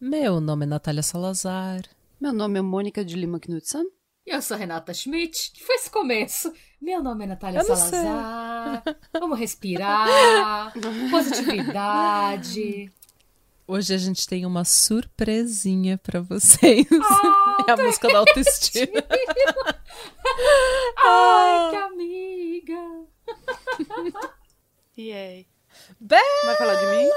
Meu nome é Natália Salazar. Meu nome é Mônica de Lima Knudsen. E eu sou Renata Schmidt. Que foi esse começo? Meu nome é Natália Salazar. Vamos respirar. Positividade. Hoje a gente tem uma surpresinha para vocês. Oh, é a música da autoestima. Ai, que amiga. Yay. Bem... Vai falar de mim?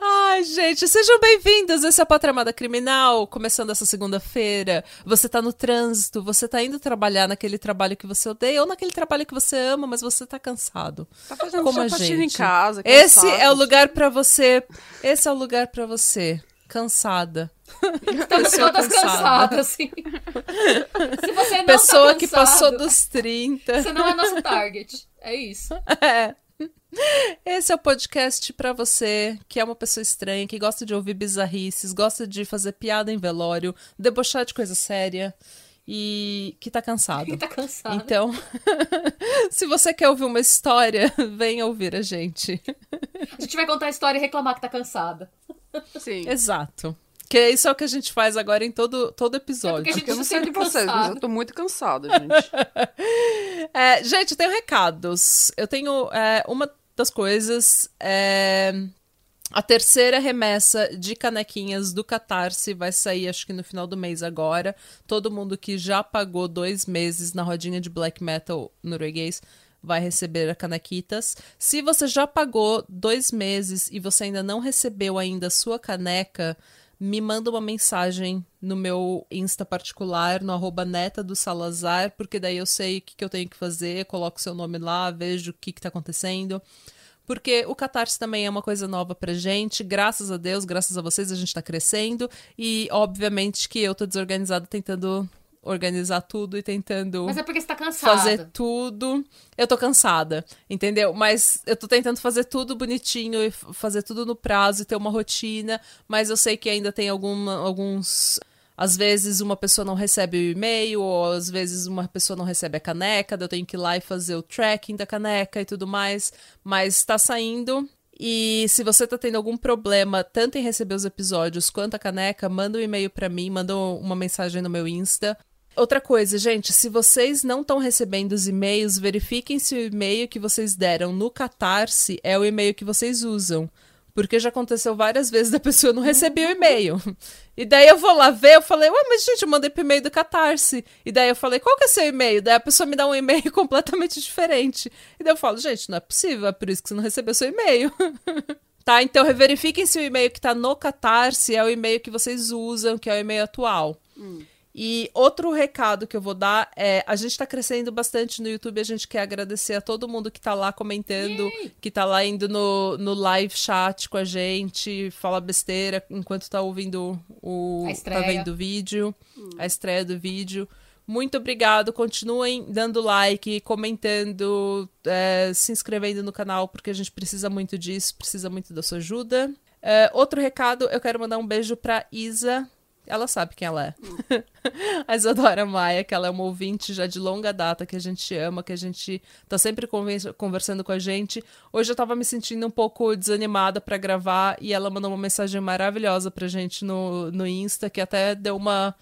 Ai, gente, sejam bem-vindos. Esse é o Patramada Criminal, começando essa segunda-feira. Você tá no trânsito, você tá indo trabalhar naquele trabalho que você odeia ou naquele trabalho que você ama, mas você tá cansado. Tá fazendo Como a gente. em casa. Esse cansado. é o lugar pra você. Esse é o lugar pra você. Cansada. Estamos Pessoa todas cansada. cansadas, assim. Se você não Pessoa tá que cansado, passou dos 30. Você não é nosso target. É isso. É. Esse é o podcast pra você que é uma pessoa estranha, que gosta de ouvir bizarrices, gosta de fazer piada em velório, debochar de coisa séria e que tá cansado. E tá cansado. Então, se você quer ouvir uma história, venha ouvir a gente. A gente vai contar a história e reclamar que tá cansada. Sim. Exato. Que isso é o que a gente faz agora em todo, todo episódio. É porque a Porque eu não sei de vocês, mas cansado. eu tô muito cansada, gente. É, gente, eu tenho recados. Eu tenho é, uma das coisas. é, a terceira remessa de canequinhas do Catarse vai sair, acho que no final do mês agora. Todo mundo que já pagou dois meses na rodinha de black metal norueguês vai receber a canequitas. Se você já pagou dois meses e você ainda não recebeu ainda a sua caneca, me manda uma mensagem no meu Insta particular, no arroba neta do Salazar, porque daí eu sei o que, que eu tenho que fazer, coloco seu nome lá, vejo o que, que tá acontecendo. Porque o Catarse também é uma coisa nova pra gente. Graças a Deus, graças a vocês, a gente tá crescendo. E, obviamente, que eu tô desorganizada tentando organizar tudo e tentando Mas é porque você tá cansada. fazer tudo. Eu tô cansada, entendeu? Mas eu tô tentando fazer tudo bonitinho e fazer tudo no prazo e ter uma rotina. Mas eu sei que ainda tem alguma, alguns. Às vezes uma pessoa não recebe o e-mail, ou às vezes uma pessoa não recebe a caneca, eu tenho que ir lá e fazer o tracking da caneca e tudo mais. Mas tá saindo. E se você tá tendo algum problema, tanto em receber os episódios quanto a caneca, manda um e-mail pra mim, manda uma mensagem no meu Insta. Outra coisa, gente, se vocês não estão recebendo os e-mails, verifiquem se o e-mail que vocês deram no Catarse é o e-mail que vocês usam. Porque já aconteceu várias vezes da pessoa não receber o e-mail. E daí eu vou lá ver, eu falei, ué, mas gente, eu mandei pro e-mail do Catarse. E daí eu falei, qual que é seu e-mail? Daí a pessoa me dá um e-mail completamente diferente. E daí eu falo, gente, não é possível, é por isso que você não recebeu seu e-mail. tá, então verifiquem se o e-mail que tá no Catarse é o e-mail que vocês usam, que é o e-mail atual. E outro recado que eu vou dar é: a gente tá crescendo bastante no YouTube, a gente quer agradecer a todo mundo que tá lá comentando, que tá lá indo no, no live chat com a gente, fala besteira enquanto tá ouvindo o. A estreia. tá vendo o vídeo, a estreia do vídeo. Muito obrigado, continuem dando like, comentando, é, se inscrevendo no canal, porque a gente precisa muito disso, precisa muito da sua ajuda. É, outro recado, eu quero mandar um beijo pra Isa. Ela sabe quem ela é. a Isadora Maia, que ela é uma ouvinte já de longa data, que a gente ama, que a gente tá sempre conversando com a gente. Hoje eu tava me sentindo um pouco desanimada pra gravar e ela mandou uma mensagem maravilhosa pra gente no, no Insta, que até deu uma.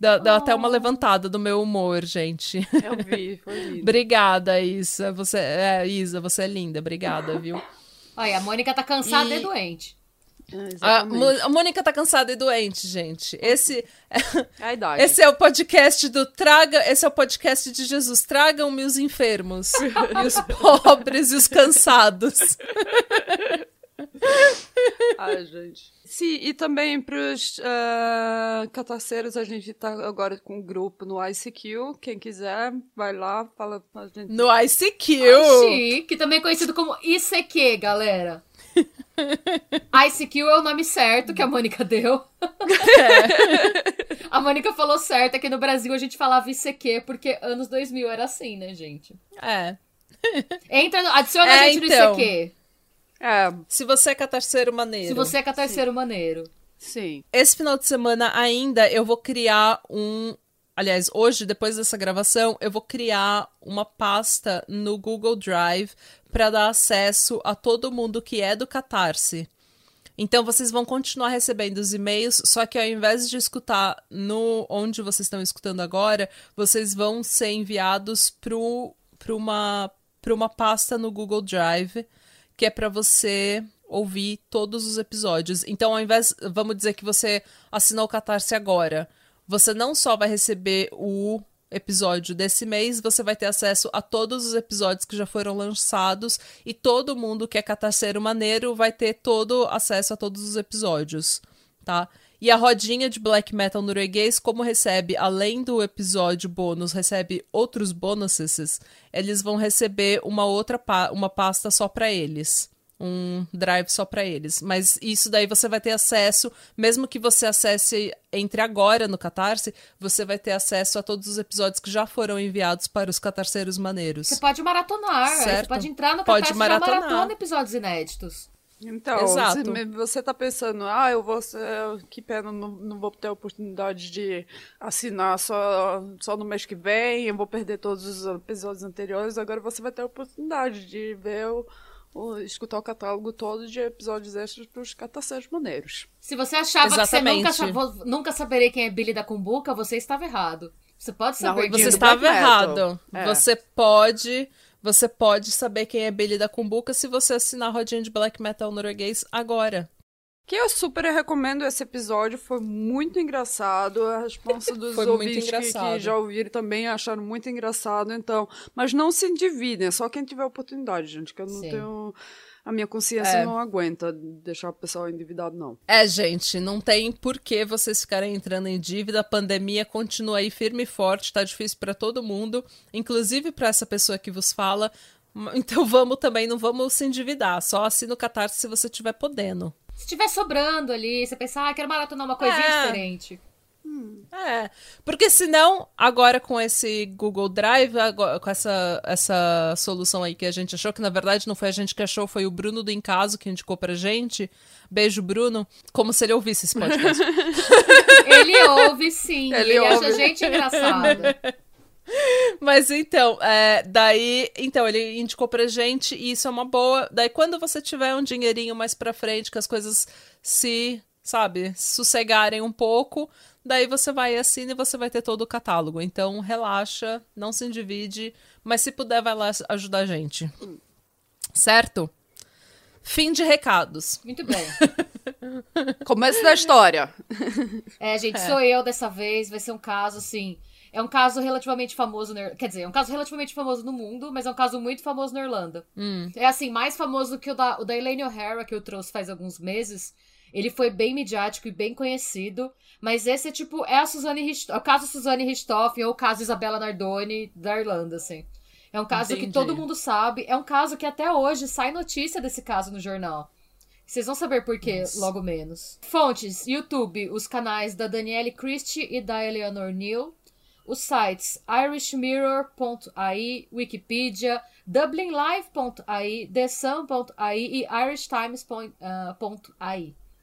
Deu, deu até uma levantada do meu humor, gente. Eu vi, foi lindo. Obrigada, Isa. Você, é, Isa, você é linda. Obrigada, viu? Olha, a Mônica tá cansada E- e, doente. É, A, exatamente. Mo- a Mônica tá cansada e doente, gente. Esse, É esse é o podcast do Traga. Esse é o podcast de Jesus. Tragam-me os enfermos, e os pobres e os cansados. Ai, gente. Sim, e também pros uh, cataceiros, a gente tá agora com um grupo no ICQ. Quem quiser, vai lá, fala com a gente. No ICQ. Chique, também conhecido como ICQ, galera. ICQ é o nome certo que a Mônica deu. A Mônica falou certo, é que no Brasil a gente falava ICQ, porque anos 2000 era assim, né, gente? É. Entra, no, adiciona É, a gente então. no ICQ. É, Se você é catarceiro maneiro. Se você é catarceiro maneiro. sim. Esse final de semana ainda eu vou criar um. Aliás, hoje, depois dessa gravação, eu vou criar uma pasta no Google Drive para dar acesso a todo mundo que é do Catarse. Então vocês vão continuar recebendo os e-mails, só que ao invés de escutar no onde vocês estão escutando agora, vocês vão ser enviados para uma para uma pasta no Google Drive, que é para você ouvir todos os episódios. Então, ao invés, vamos dizer que você assinou o Catarse agora, você não só vai receber o episódio desse mês, você vai ter acesso a todos os episódios que já foram lançados e todo mundo que é catarceiro maneiro vai ter todo acesso a todos os episódios, tá? E a rodinha de black metal norueguês, como recebe, além do episódio bônus, recebe outros bonuses, eles vão receber uma outra pa uma pasta só para eles um drive só para eles. Mas isso daí você vai ter acesso, mesmo que você acesse entre agora no Catarse, você vai ter acesso a todos os episódios que já foram enviados para os catarceiros maneiros. Você pode maratonar, certo? você pode entrar no Catarse pode maratonar. e maratona episódios inéditos. Então, Exato. você tá pensando, ah, eu vou ser, que pena, não, não vou ter a oportunidade de assinar só, só no mês que vem, eu vou perder todos os episódios anteriores, agora você vai ter a oportunidade de ver o escutar o catálogo todo de episódios extras para os cataceiros maneiros. Se você achava Exatamente. que você nunca, nunca saberia quem é Billy da Cumbuca, você estava errado. Você pode saber quem Você estava errado. É. Você pode. Você pode saber quem é Billy da Cumbuca se você assinar a rodinha de black metal norueguês agora. Que eu super recomendo esse episódio, foi muito engraçado. A resposta dos ouvintes que, que, já ouviram também acharam muito engraçado, então. Mas não se dividem, é só quem tiver oportunidade, gente, que eu não Sim. tenho. A minha consciência é. não aguenta deixar o pessoal endividado, não. É, gente, não tem por que vocês ficarem entrando em dívida. A pandemia continua aí firme e forte, tá difícil para todo mundo, inclusive para essa pessoa que vos fala. Então vamos também, não vamos se endividar. Só assina o Catarse se você estiver podendo. Se tiver sobrando ali, você pensar, ah, quero maratonar uma coisinha é. diferente. Hum, é, porque senão, agora com esse Google Drive, agora, com essa, essa solução aí que a gente achou, que na verdade não foi a gente que achou, foi o Bruno do Encaso que indicou pra gente. Beijo, Bruno. Como se ele ouvisse esse podcast. ele ouve sim, ele, ele ouve. acha a gente engraçada. Mas então, é, daí, então, ele indicou pra gente e isso é uma boa. Daí, quando você tiver um dinheirinho mais pra frente, que as coisas se, sabe, sossegarem um pouco, daí você vai e assina e você vai ter todo o catálogo. Então, relaxa, não se divide, mas se puder, vai lá ajudar a gente. Certo? Fim de recados. Muito bem. Começo da história. É, gente, é. sou eu dessa vez. Vai ser um caso assim. É um caso relativamente famoso, na... quer dizer, é um caso relativamente famoso no mundo, mas é um caso muito famoso na Irlanda. Hum. É assim, mais famoso que o da, o da Elaine O'Hara, que eu trouxe faz alguns meses. Ele foi bem midiático e bem conhecido, mas esse é tipo, é a Suzane é o caso Suzane Richthofen ou o caso Isabella Nardoni da Irlanda, assim. É um caso Entendi. que todo mundo sabe, é um caso que até hoje sai notícia desse caso no jornal. Vocês vão saber por quê, logo menos. Fontes: YouTube, os canais da Danielle Christie e da Eleanor Neal os sites irishmirror.ai, Wikipedia, dublinlive.ai, thesun.ai e irishtimes.ai.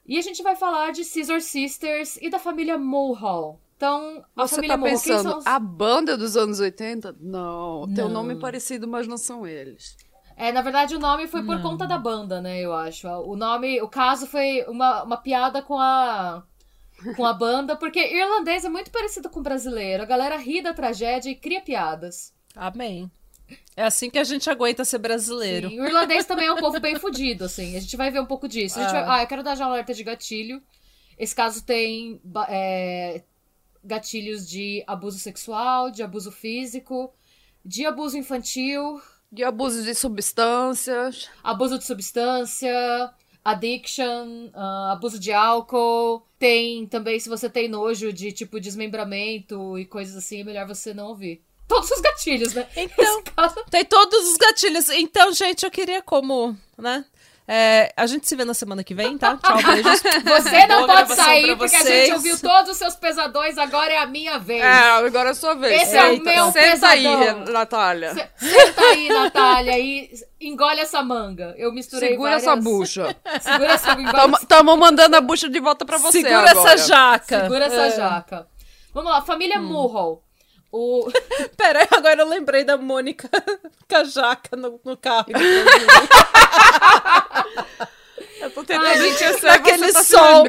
E a gente vai falar de Scissor Sisters e da família Mulhall. Então, a Você família tá Mulhall, pensando, os... a banda dos anos 80? Não, não, tem um nome parecido, mas não são eles. É, na verdade, o nome foi por não. conta da banda, né, eu acho. O nome, o caso foi uma, uma piada com a com a banda, porque irlandês é muito parecido com brasileiro. A galera ri da tragédia e cria piadas. Amém. É assim que a gente aguenta ser brasileiro. Sim, o irlandês também é um povo bem fudido, assim. A gente vai ver um pouco disso. Vai... Ah, eu quero dar já um alerta de gatilho. Esse caso tem é, gatilhos de abuso sexual, de abuso físico, de abuso infantil. De abuso de substâncias. Abuso de substância, addiction, uh, abuso de álcool. Tem também, se você tem nojo de tipo desmembramento e coisas assim, é melhor você não ouvir. Todos os gatilhos, né? Então, tem todos os gatilhos. Então, gente, eu queria como, né? É, a gente se vê na semana que vem, tá? Tchau, beijos. Você não Boa pode sair, porque a gente ouviu todos os seus pesadões, agora é a minha vez. É, agora é a sua vez. Esse é, é o meu Senta pesadão. aí, Natália. Senta aí, Natália, e engole essa manga. Eu misturei Segura várias... essa bucha. Segura essa bucha. Estamos mandando a bucha de volta pra você Segura agora. essa jaca. Segura essa é. jaca. Vamos lá, família hum. Murrow. O... Pera, agora eu lembrei da Mônica com a jaca no, no carro. eu tô entendeu? Ai, gente, naquele tá sol.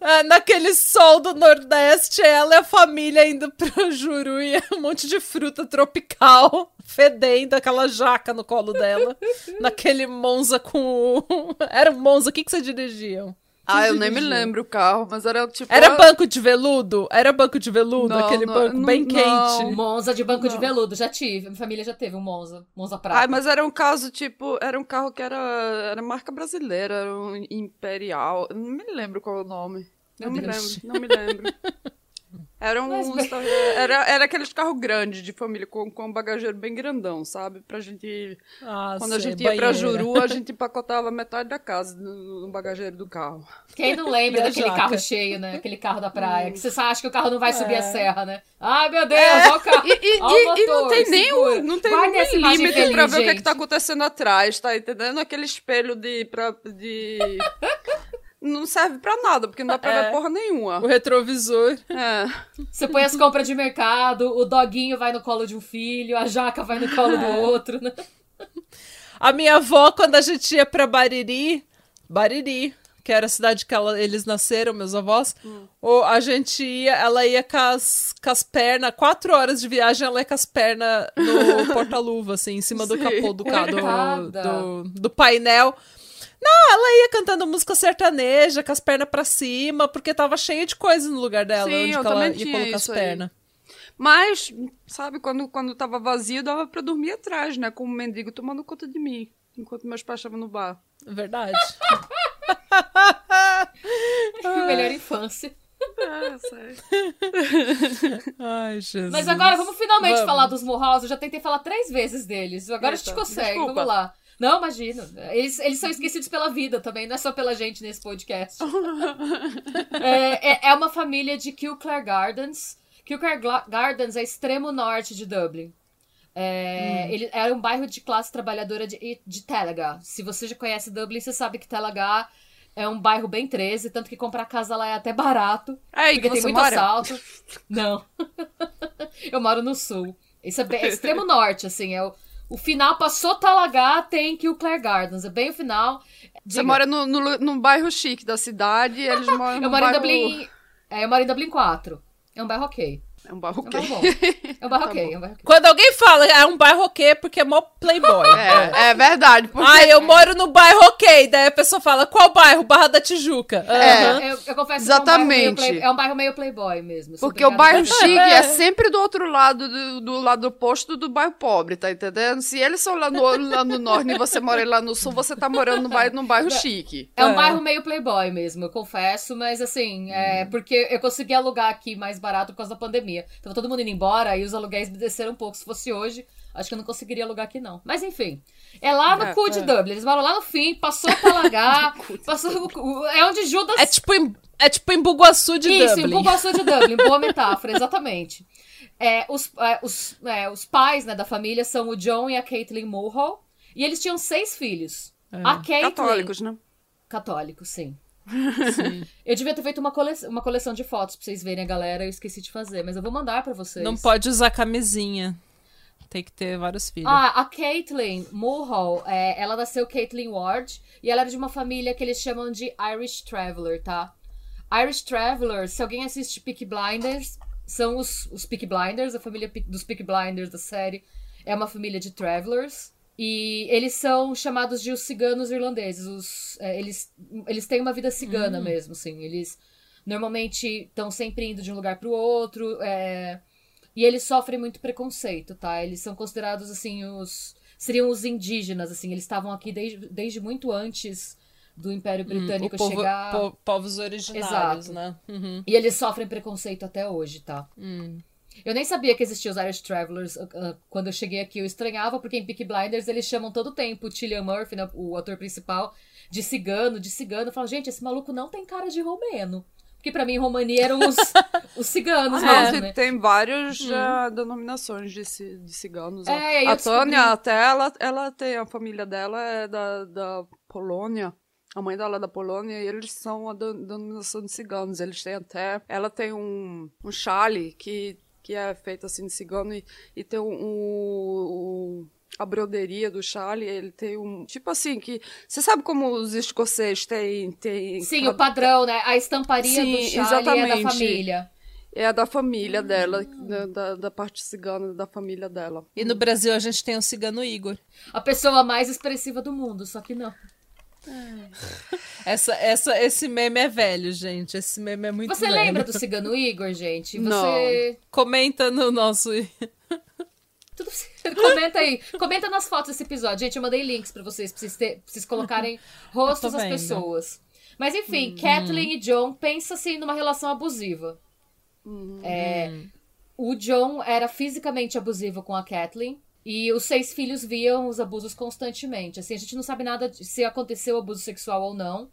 Ah, naquele sol do Nordeste, ela e a família indo pro Juruia, um monte de fruta tropical, fedendo aquela jaca no colo dela. naquele Monza com. Era um Monza, o que, que você dirigiam? Ah, eu nem me lembro o carro, mas era tipo. Era banco de veludo? Era banco de veludo? Não, aquele não, banco não, bem quente. Monza de banco de veludo, já tive. Minha família já teve um Monza. Monza Prata. Ah, mas era um caso, tipo, era um carro que era, era marca brasileira, era um Imperial. Não me lembro qual é o nome. Não me lembro, não me lembro. Era um. Mas... Era, era aqueles carros grandes de família, com, com um bagageiro bem grandão, sabe? Pra gente. Ah, quando sei, a gente ia banheira. pra Juru, a gente empacotava metade da casa no, no bagageiro do carro. Quem não lembra daquele jaca. carro cheio, né? Aquele carro da praia. Hum. Que você acha que o carro não vai subir a é. serra, né? Ai, meu Deus, é. olha o carro. E, e, motor, e não tem nem um, não tem nenhum limite feliz, pra ver gente. o que, é que tá acontecendo atrás, tá entendendo? Aquele espelho de. Pra, de não serve pra nada, porque não dá pra é. ver porra nenhuma. O retrovisor. É. Você põe as compras de mercado, o doguinho vai no colo de um filho, a jaca vai no colo do é. outro, né? A minha avó, quando a gente ia pra Bariri, Bariri, que era a cidade que ela, eles nasceram, meus avós, hum. ou a gente ia, ela ia com as, com as pernas, quatro horas de viagem, ela ia com as pernas no porta-luva, assim, em cima Sim. do capô do, do, do, do painel. Não, ela ia cantando música sertaneja, com as pernas pra cima, porque tava cheio de coisa no lugar dela, Sim, onde ela ia colocar as pernas. Mas, sabe, quando, quando tava vazio, dava pra dormir atrás, né? Com o um mendigo tomando conta de mim, enquanto meus pais estavam no bar. Verdade. Melhor infância. Ah, sei. Ai, Jesus. Mas agora vamos finalmente vamos. falar dos Mulhouse. Eu já tentei falar três vezes deles. Agora Eita, a gente consegue. Desculpa. Vamos lá. Não, imagino. Eles, eles são esquecidos pela vida também, não é só pela gente nesse podcast. é, é, é, uma família de Kilclare Gardens. Kilclare Gardens é extremo norte de Dublin. É, hum. ele era um bairro de classe trabalhadora de, de. Se você já conhece Dublin, você sabe que Telega é um bairro bem 13, tanto que comprar casa lá é até barato. É, porque tem muito mora? assalto. Não. Eu moro no sul. Isso é, bem, é extremo norte, assim. É o, o final passou Talagá, tem que o Clare Gardens. É bem o final. Diga. Você mora no, no, no, bairro chique da cidade, eles moram no eu moro bairro... em Dublin. É, eu moro em Dublin 4. É um bairro ok. É um bairro ok. É um bairro, é um tá ok. É. Quando alguém fala é um bairro ok, é porque é mó playboy. É, é verdade. Porque... Ah, eu moro no bairro ok. Daí a pessoa fala, qual bairro? Barra da Tijuca. Uhum. É, eu, eu confesso Exatamente. que é um, play... é um bairro meio playboy mesmo. Porque o bairro chique é sempre do outro lado, do, do lado oposto do bairro pobre, tá entendendo? Se eles são lá no, lá no norte e você mora lá no sul, você tá morando no bairro, num bairro chique. É um é. bairro meio playboy mesmo, eu confesso, mas assim, é hum. porque eu consegui alugar aqui mais barato por causa da pandemia. Então todo mundo indo embora e os aluguéis desceram um pouco. Se fosse hoje, acho que eu não conseguiria alugar aqui, não. Mas enfim. É lá no é, cu de é. Dublin. Eles moram lá no fim, passou pra lagar. passou, é onde Judas. É tipo em, é tipo em Buguaçu de Isso, Dublin. Isso, em Buguaçu de Dublin. Boa metáfora, exatamente. É, os, é, os, é, os pais né, da família são o John e a Caitlin Mulhall. E eles tinham seis filhos. É. A Caitlin, Católicos, né? Católicos, sim. eu devia ter feito uma, cole... uma coleção de fotos pra vocês verem a galera, eu esqueci de fazer, mas eu vou mandar para vocês. Não pode usar camisinha. Tem que ter vários filhos. Ah, a Caitlyn Mulhall, é, ela nasceu Caitlyn Ward e ela era de uma família que eles chamam de Irish Traveler, tá? Irish Traveler, se alguém assiste Peak Blinders, são os, os Peak Blinders, a família dos Peak Blinders da série. É uma família de travelers. E eles são chamados de os ciganos irlandeses. Os, é, eles, eles têm uma vida cigana hum. mesmo, assim. Eles normalmente estão sempre indo de um lugar para o outro. É, e eles sofrem muito preconceito, tá? Eles são considerados, assim, os... Seriam os indígenas, assim. Eles estavam aqui desde, desde muito antes do Império hum, Britânico hum, povo, chegar... Po, povos originários, Exato. né? Uhum. E eles sofrem preconceito até hoje, tá? Hum. Eu nem sabia que existiam os Irish Travelers. Uh, uh, quando eu cheguei aqui, eu estranhava, porque em Peaky Blinders eles chamam todo o tempo o Cillian Murphy, né, o ator principal, de cigano, de cigano. Eu falo, gente, esse maluco não tem cara de romeno. Porque para mim, Romani eram os, os ciganos ah, mesmo, né? Tem várias hum. uh, denominações de, de ciganos. É, a Tânia, até ela, ela tem, a família dela é da, da Polônia. A mãe dela é da Polônia e eles são a denominação de ciganos. Eles têm até. Ela tem um, um chale que que é feito assim de cigano e, e tem um, um, a broderia do Charlie, ele tem um. Tipo assim, que. Você sabe como os escoceses têm. têm Sim, cada... o padrão, né? A estamparia Sim, do Charlie exatamente. é da família. É a da família hum. dela, da, da, da, parte cigana da família dela. E no Brasil a gente tem o cigano Igor. A pessoa mais expressiva do mundo, só que não. Essa, essa, esse meme é velho, gente. Esse meme é muito Você velho. lembra do Cigano Igor, gente? Você... Não. Comenta no nosso. Tudo... Comenta aí. Comenta nas fotos desse episódio. Gente, eu mandei links para vocês, pra vocês, ter, pra vocês colocarem rostos das pessoas. Mas enfim, hum. Kathleen e John pensa assim numa relação abusiva. Hum. É, o John era fisicamente abusivo com a Kathleen. E os seis filhos viam os abusos constantemente. Assim, a gente não sabe nada de se aconteceu abuso sexual ou não.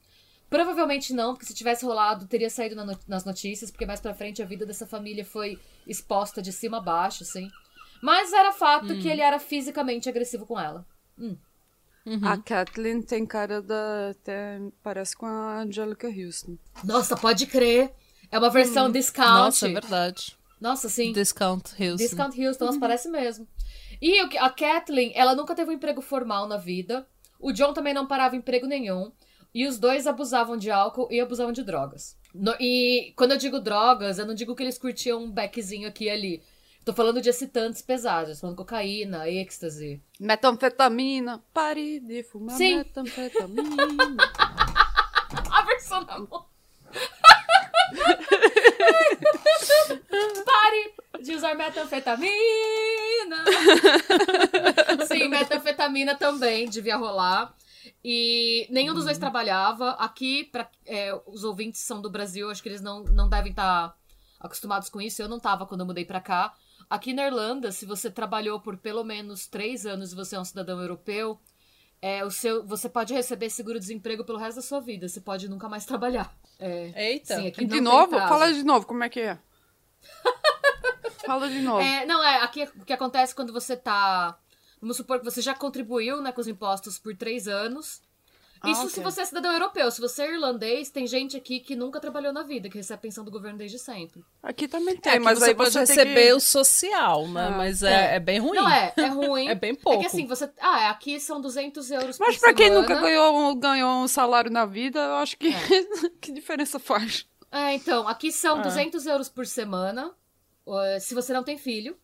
Provavelmente não, porque se tivesse rolado, teria saído na nas notícias, porque mais pra frente a vida dessa família foi exposta de cima a baixo, assim. Mas era fato hum. que ele era fisicamente agressivo com ela. Hum. Uhum. A Kathleen tem cara da. Tem, parece com a Angelica Houston. Nossa, pode crer. É uma versão uhum. discount. Nossa, é verdade. Nossa, sim. Discount Houston. Discount Houston, nossa, uhum. parece mesmo. E a Kathleen, ela nunca teve um emprego formal na vida. O John também não parava emprego nenhum. E os dois abusavam de álcool e abusavam de drogas. No, e quando eu digo drogas, eu não digo que eles curtiam um beckzinho aqui e ali. Tô falando de excitantes pesados, falando cocaína, êxtase. Metanfetamina. Pare de fumar Sim. metanfetamina. a versão da mão. Pare de usar metanfetamina. Sim, metanfetamina também devia rolar. E nenhum dos dois uhum. trabalhava. Aqui, para é, os ouvintes são do Brasil, acho que eles não, não devem estar tá acostumados com isso. Eu não estava quando eu mudei para cá. Aqui na Irlanda, se você trabalhou por pelo menos três anos e você é um cidadão europeu, é, o seu, você pode receber seguro-desemprego pelo resto da sua vida. Você pode nunca mais trabalhar. É, Eita. Sim, de novo? Fala de novo, como é que é? Fala de novo. É, não, é, aqui o que acontece quando você tá. Vamos supor que você já contribuiu né, com os impostos por três anos. Ah, Isso okay. se você é cidadão europeu. Se você é irlandês, tem gente aqui que nunca trabalhou na vida, que recebe pensão do governo desde sempre. Aqui também tem, é, mas você aí pode você receber que... o social, né? Ah, mas é, é. é, bem ruim. Não, é, é ruim. é bem pouco. É que assim, você. Ah, aqui são 200 euros mas por Mas pra quem nunca ganhou, ganhou um salário na vida, eu acho que. É. que diferença faz? É, então, aqui são ah. 200 euros por semana. Se você não tem filho.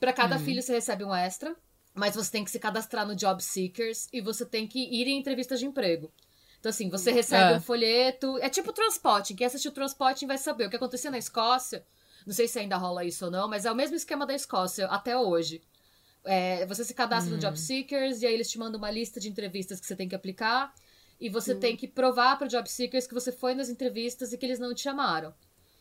Para cada hum. filho você recebe um extra. Mas você tem que se cadastrar no Job Seekers e você tem que ir em entrevistas de emprego. Então, assim, você recebe é. um folheto. É tipo transporte. Quem assistiu transporte vai saber. O que acontecia na Escócia, não sei se ainda rola isso ou não, mas é o mesmo esquema da Escócia até hoje. É, você se cadastra hum. no Job Seekers e aí eles te mandam uma lista de entrevistas que você tem que aplicar. E você hum. tem que provar para o Job Seekers que você foi nas entrevistas e que eles não te chamaram.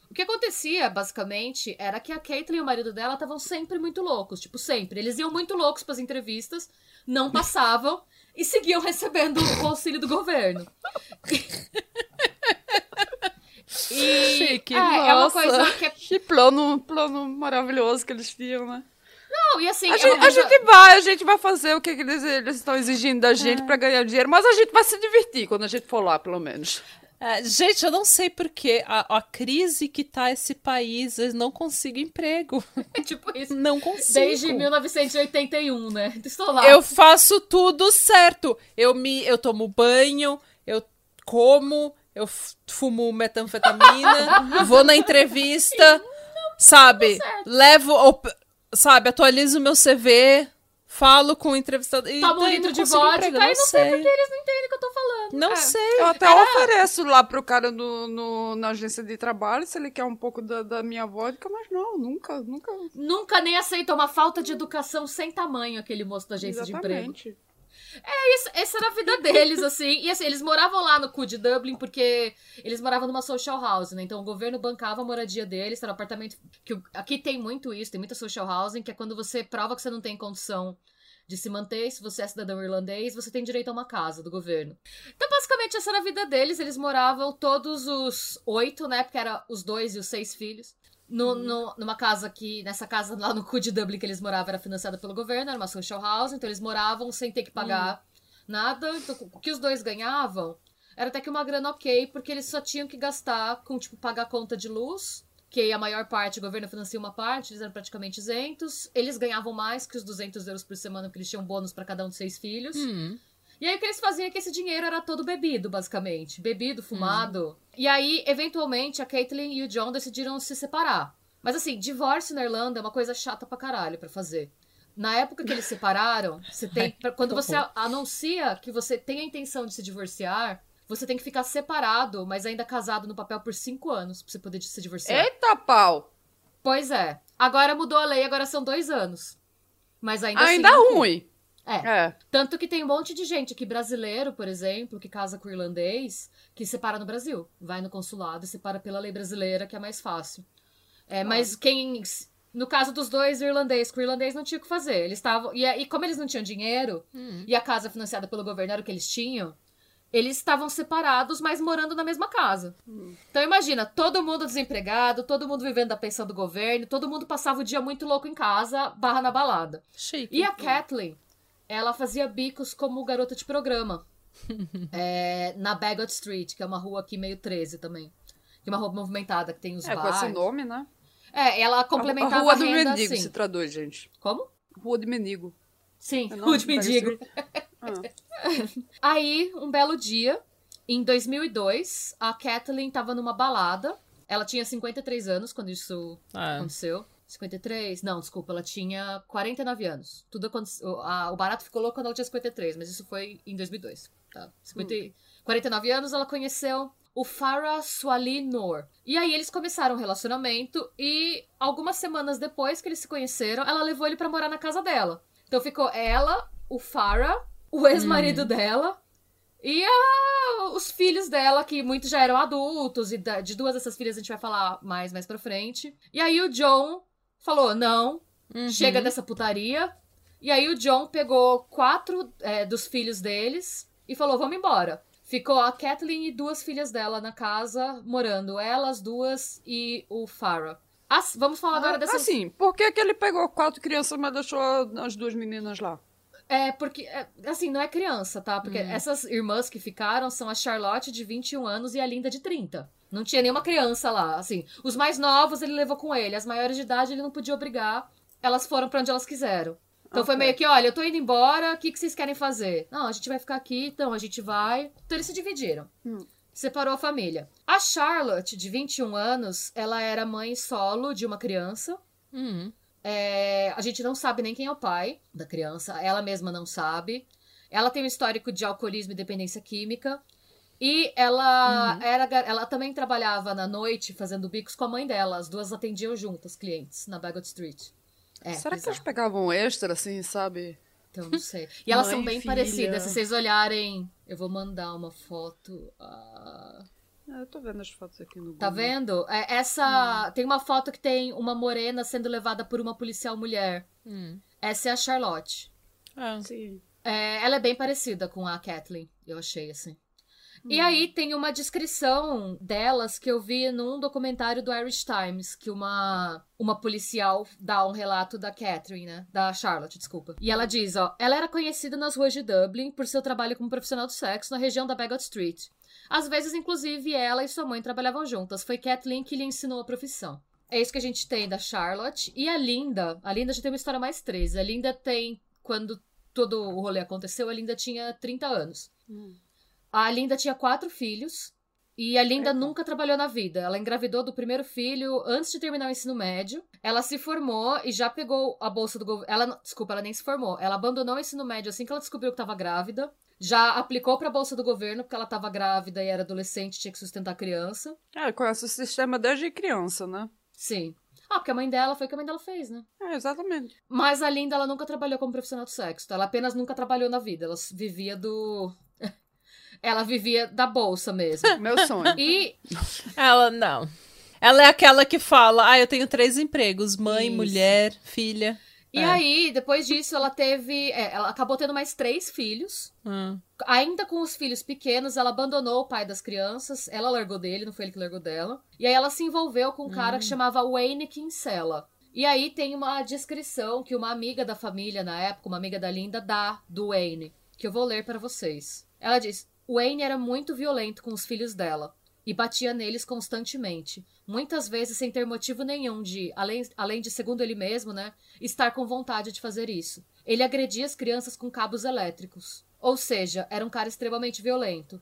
O que acontecia, basicamente, era que a Caitlyn e o marido dela estavam sempre muito loucos. Tipo, sempre. Eles iam muito loucos para as entrevistas, não passavam e seguiam recebendo o auxílio do governo. e, Chique, é, nossa. é uma coisa que... É... Que plano, plano maravilhoso que eles tinham, né? Não, e assim. A, é gente, coisa... a gente, vai, a gente vai fazer o que, que eles, eles estão exigindo da gente é. para ganhar dinheiro, mas a gente vai se divertir quando a gente for lá, pelo menos. É, gente, eu não sei porque a, a crise que tá esse país, eles não conseguem emprego. É tipo isso. Não consigo. Desde 1981, né? Estou lá. Eu faço tudo certo. Eu me, eu tomo banho, eu como, eu fumo metanfetamina, vou na entrevista, sabe? Levo, sabe, atualizo meu CV, falo com o entrevistador. Toma um litro de vodka e não sei. sei porque eles não entendem o que eu tô falando. Não é. sei. Eu até é. ofereço lá pro cara no, no, na agência de trabalho se ele quer um pouco da, da minha vodka, mas não, nunca, nunca. Nunca nem aceita uma falta de educação sem tamanho aquele moço da agência Exatamente. de emprego. É, isso, essa era a vida deles, assim. E assim, eles moravam lá no cu de Dublin porque eles moravam numa social house, né? Então o governo bancava a moradia deles, era um apartamento. que Aqui tem muito isso, tem muita social housing, que é quando você prova que você não tem condição de se manter, se você é cidadão irlandês, você tem direito a uma casa do governo. Então, basicamente, essa era a vida deles. Eles moravam todos os oito, né? Porque era os dois e os seis filhos. No, no, numa casa que, nessa casa lá no cu de Dublin que eles moravam era financiada pelo governo, era uma social house, então eles moravam sem ter que pagar hum. nada. Então, o que os dois ganhavam era até que uma grana ok, porque eles só tinham que gastar com, tipo, pagar a conta de luz, que a maior parte, o governo financia uma parte, eles eram praticamente isentos. Eles ganhavam mais que os 200 euros por semana, porque eles tinham bônus para cada um dos seis filhos. Uhum. E aí o que eles faziam é que esse dinheiro era todo bebido, basicamente. Bebido, fumado. Uhum. E aí, eventualmente, a Caitlyn e o John decidiram se separar. Mas assim, divórcio na Irlanda é uma coisa chata pra caralho pra fazer. Na época que eles separaram, você tem. Quando você anuncia que você tem a intenção de se divorciar, você tem que ficar separado, mas ainda casado no papel por cinco anos pra você poder se divorciar. Eita pau! Pois é. Agora mudou a lei, agora são dois anos. Mas ainda Ainda assim, ruim. É. é. Tanto que tem um monte de gente aqui, brasileiro, por exemplo, que casa com irlandês, que separa no Brasil. Vai no consulado e separa pela lei brasileira, que é mais fácil. É, mas quem. No caso dos dois irlandês, com o irlandês não tinha o que fazer. Eles estavam. E, e como eles não tinham dinheiro, hum. e a casa financiada pelo governo era o que eles tinham, eles estavam separados, mas morando na mesma casa. Hum. Então imagina, todo mundo desempregado, todo mundo vivendo da pensão do governo, todo mundo passava o dia muito louco em casa, barra na balada. Chique. E a Kathleen, ela fazia bicos como garota de programa. é, na Bagot Street, que é uma rua aqui meio 13 também. Que é uma rua movimentada, que tem os é, bares. com esse nome, né? É, ela complementava a, a rua do renda, mendigo assim. se traduz, gente. Como? Rua de mendigo. Sim, é rua de mendigo. Ah. Aí, um belo dia, em 2002, a Kathleen tava numa balada. Ela tinha 53 anos quando isso ah. aconteceu. 53? Não, desculpa, ela tinha 49 anos. Tudo aconteceu. A, o barato ficou louco quando ela tinha 53, mas isso foi em 2002. Tá? 50, hum. 49 anos, ela conheceu o Farah Swali Noor. E aí eles começaram um relacionamento e algumas semanas depois que eles se conheceram, ela levou ele para morar na casa dela. Então ficou ela, o Farah, o ex-marido hum. dela e a, os filhos dela, que muitos já eram adultos, e de duas dessas filhas a gente vai falar mais mais pra frente. E aí o John falou: não, uhum. chega dessa putaria. E aí o John pegou quatro é, dos filhos deles e falou: vamos embora. Ficou a Kathleen e duas filhas dela na casa, morando. Elas duas e o Farah. As, vamos falar agora ah, dessa. Assim, por que, que ele pegou quatro crianças, mas deixou as duas meninas lá? É, porque, é, assim, não é criança, tá? Porque hum. essas irmãs que ficaram são a Charlotte, de 21 anos, e a Linda, de 30. Não tinha nenhuma criança lá, assim. Os mais novos ele levou com ele, as maiores de idade ele não podia obrigar. Elas foram para onde elas quiseram. Então okay. foi meio que, olha, eu tô indo embora, o que, que vocês querem fazer? Não, a gente vai ficar aqui, então a gente vai. Então eles se dividiram. Hum. Separou a família. A Charlotte, de 21 anos, ela era mãe solo de uma criança. Hum. É, a gente não sabe nem quem é o pai da criança, ela mesma não sabe. Ela tem um histórico de alcoolismo e dependência química. E ela uhum. era ela também trabalhava na noite fazendo bicos com a mãe dela. As duas atendiam juntas clientes na Bagot Street. É, Será bizarro. que elas pegavam extra, assim, sabe? Então, não sei. E elas Mãe, são bem filha. parecidas. Se vocês olharem, eu vou mandar uma foto. Uh... eu tô vendo as fotos aqui no tá Google. Tá vendo? É, essa. Hum. Tem uma foto que tem uma morena sendo levada por uma policial mulher. Hum. Essa é a Charlotte. Ah, sim. É, ela é bem parecida com a Kathleen, eu achei, assim. E aí tem uma descrição delas que eu vi num documentário do Irish Times, que uma, uma policial dá um relato da Catherine, né? Da Charlotte, desculpa. E ela diz, ó, ela era conhecida nas ruas de Dublin por seu trabalho como profissional do sexo na região da Bagot Street. Às vezes, inclusive, ela e sua mãe trabalhavam juntas. Foi Kathleen que lhe ensinou a profissão. É isso que a gente tem da Charlotte. E a Linda, a Linda já tem uma história mais 13. A Linda tem, quando todo o rolê aconteceu, a Linda tinha 30 anos. Hum. A Linda tinha quatro filhos. E a Linda nunca trabalhou na vida. Ela engravidou do primeiro filho antes de terminar o ensino médio. Ela se formou e já pegou a bolsa do governo. Ela, desculpa, ela nem se formou. Ela abandonou o ensino médio assim que ela descobriu que estava grávida. Já aplicou para a bolsa do governo porque ela estava grávida e era adolescente, tinha que sustentar a criança. É, conhece o sistema desde criança, né? Sim. Ah, porque a mãe dela foi o que a mãe dela fez, né? É, exatamente. Mas a Linda, ela nunca trabalhou como profissional do sexo. Ela apenas nunca trabalhou na vida. Ela vivia do ela vivia da bolsa mesmo. Meu sonho. E. Ela não. Ela é aquela que fala: ah, eu tenho três empregos: mãe, Isso. mulher, filha. E é. aí, depois disso, ela teve. É, ela acabou tendo mais três filhos. Hum. Ainda com os filhos pequenos, ela abandonou o pai das crianças. Ela largou dele, não foi ele que largou dela. E aí ela se envolveu com um cara hum. que chamava Wayne Kinsella. E aí tem uma descrição que uma amiga da família na época, uma amiga da Linda, dá do Wayne, que eu vou ler para vocês. Ela diz: Wayne era muito violento com os filhos dela. e batia neles constantemente, muitas vezes sem ter motivo nenhum de, além, além de, segundo ele mesmo, né, estar com vontade de fazer isso. Ele agredia as crianças com cabos elétricos. Ou seja, era um cara extremamente violento.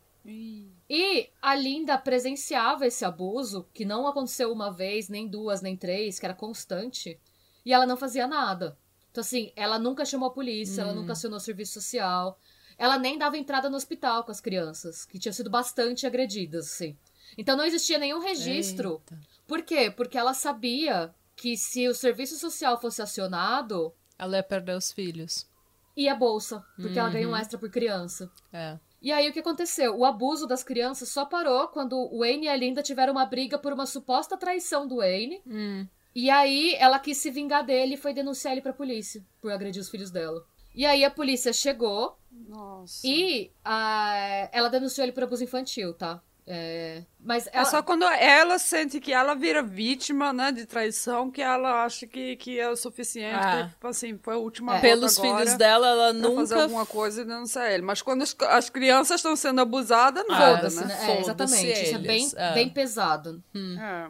E a Linda presenciava esse abuso, que não aconteceu uma vez, nem duas, nem três, que era constante, e ela não fazia nada. Então, assim, ela nunca chamou a polícia, hum. ela nunca acionou o serviço social, ela nem dava entrada no hospital com as crianças, que tinham sido bastante agredidas, assim. Então não existia nenhum registro. Eita. Por quê? Porque ela sabia que se o serviço social fosse acionado. Ela ia perder os filhos. E a bolsa, porque uhum. ela ganha um extra por criança. É. E aí o que aconteceu? O abuso das crianças só parou quando o Wayne e a Linda tiveram uma briga por uma suposta traição do Wayne. Hum. E aí ela quis se vingar dele e foi denunciar ele pra polícia por agredir os filhos dela. E aí a polícia chegou. Nossa. E a, ela denunciou ele por abuso infantil, tá? É, mas é ela... é só quando ela sente que ela vira vítima, né, de traição, que ela acha que, que é o suficiente. Ah. Que, tipo assim, foi a última é. Pelos filhos dela, ela nunca fazer alguma coisa e denunciar ele. Mas quando as, as crianças estão sendo abusadas, não ah, foda, né? É, exatamente. Eles. Isso é bem, é. bem pesado. Hum. É.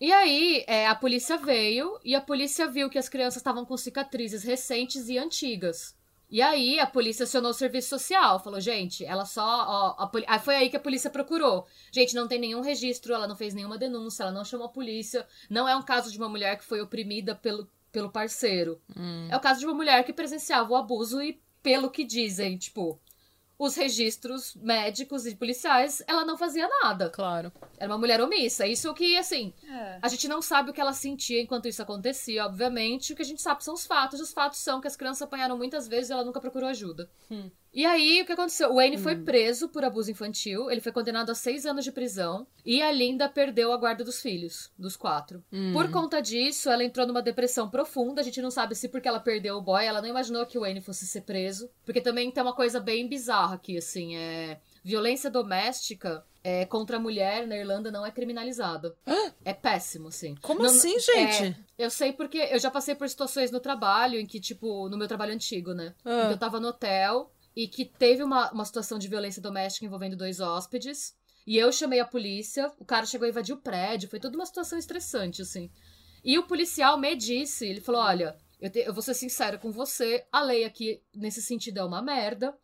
E aí, é, a polícia veio e a polícia viu que as crianças estavam com cicatrizes recentes e antigas. E aí a polícia acionou o serviço social, falou, gente, ela só. Ó, a, foi aí que a polícia procurou. Gente, não tem nenhum registro, ela não fez nenhuma denúncia, ela não chamou a polícia. Não é um caso de uma mulher que foi oprimida pelo, pelo parceiro. Hum. É o caso de uma mulher que presenciava o abuso e, pelo que dizem, tipo, os registros médicos e policiais, ela não fazia nada. Claro. Era uma mulher omissa. Isso que, assim, é. a gente não sabe o que ela sentia enquanto isso acontecia, obviamente. O que a gente sabe são os fatos. Os fatos são que as crianças apanharam muitas vezes e ela nunca procurou ajuda. Hum. E aí, o que aconteceu? O Wayne hum. foi preso por abuso infantil, ele foi condenado a seis anos de prisão, e a Linda perdeu a guarda dos filhos, dos quatro. Hum. Por conta disso, ela entrou numa depressão profunda, a gente não sabe se porque ela perdeu o boy, ela não imaginou que o Wayne fosse ser preso, porque também tem uma coisa bem bizarra aqui, assim, é... Violência doméstica é, contra a mulher na Irlanda não é criminalizada. É péssimo, assim. Como não, assim, gente? É, eu sei porque eu já passei por situações no trabalho em que, tipo, no meu trabalho antigo, né? Ah. eu tava no hotel e que teve uma, uma situação de violência doméstica envolvendo dois hóspedes. E eu chamei a polícia, o cara chegou a invadir o prédio, foi toda uma situação estressante, assim. E o policial me disse, ele falou, olha, eu, te, eu vou ser sincero com você, a lei aqui, nesse sentido, é uma merda.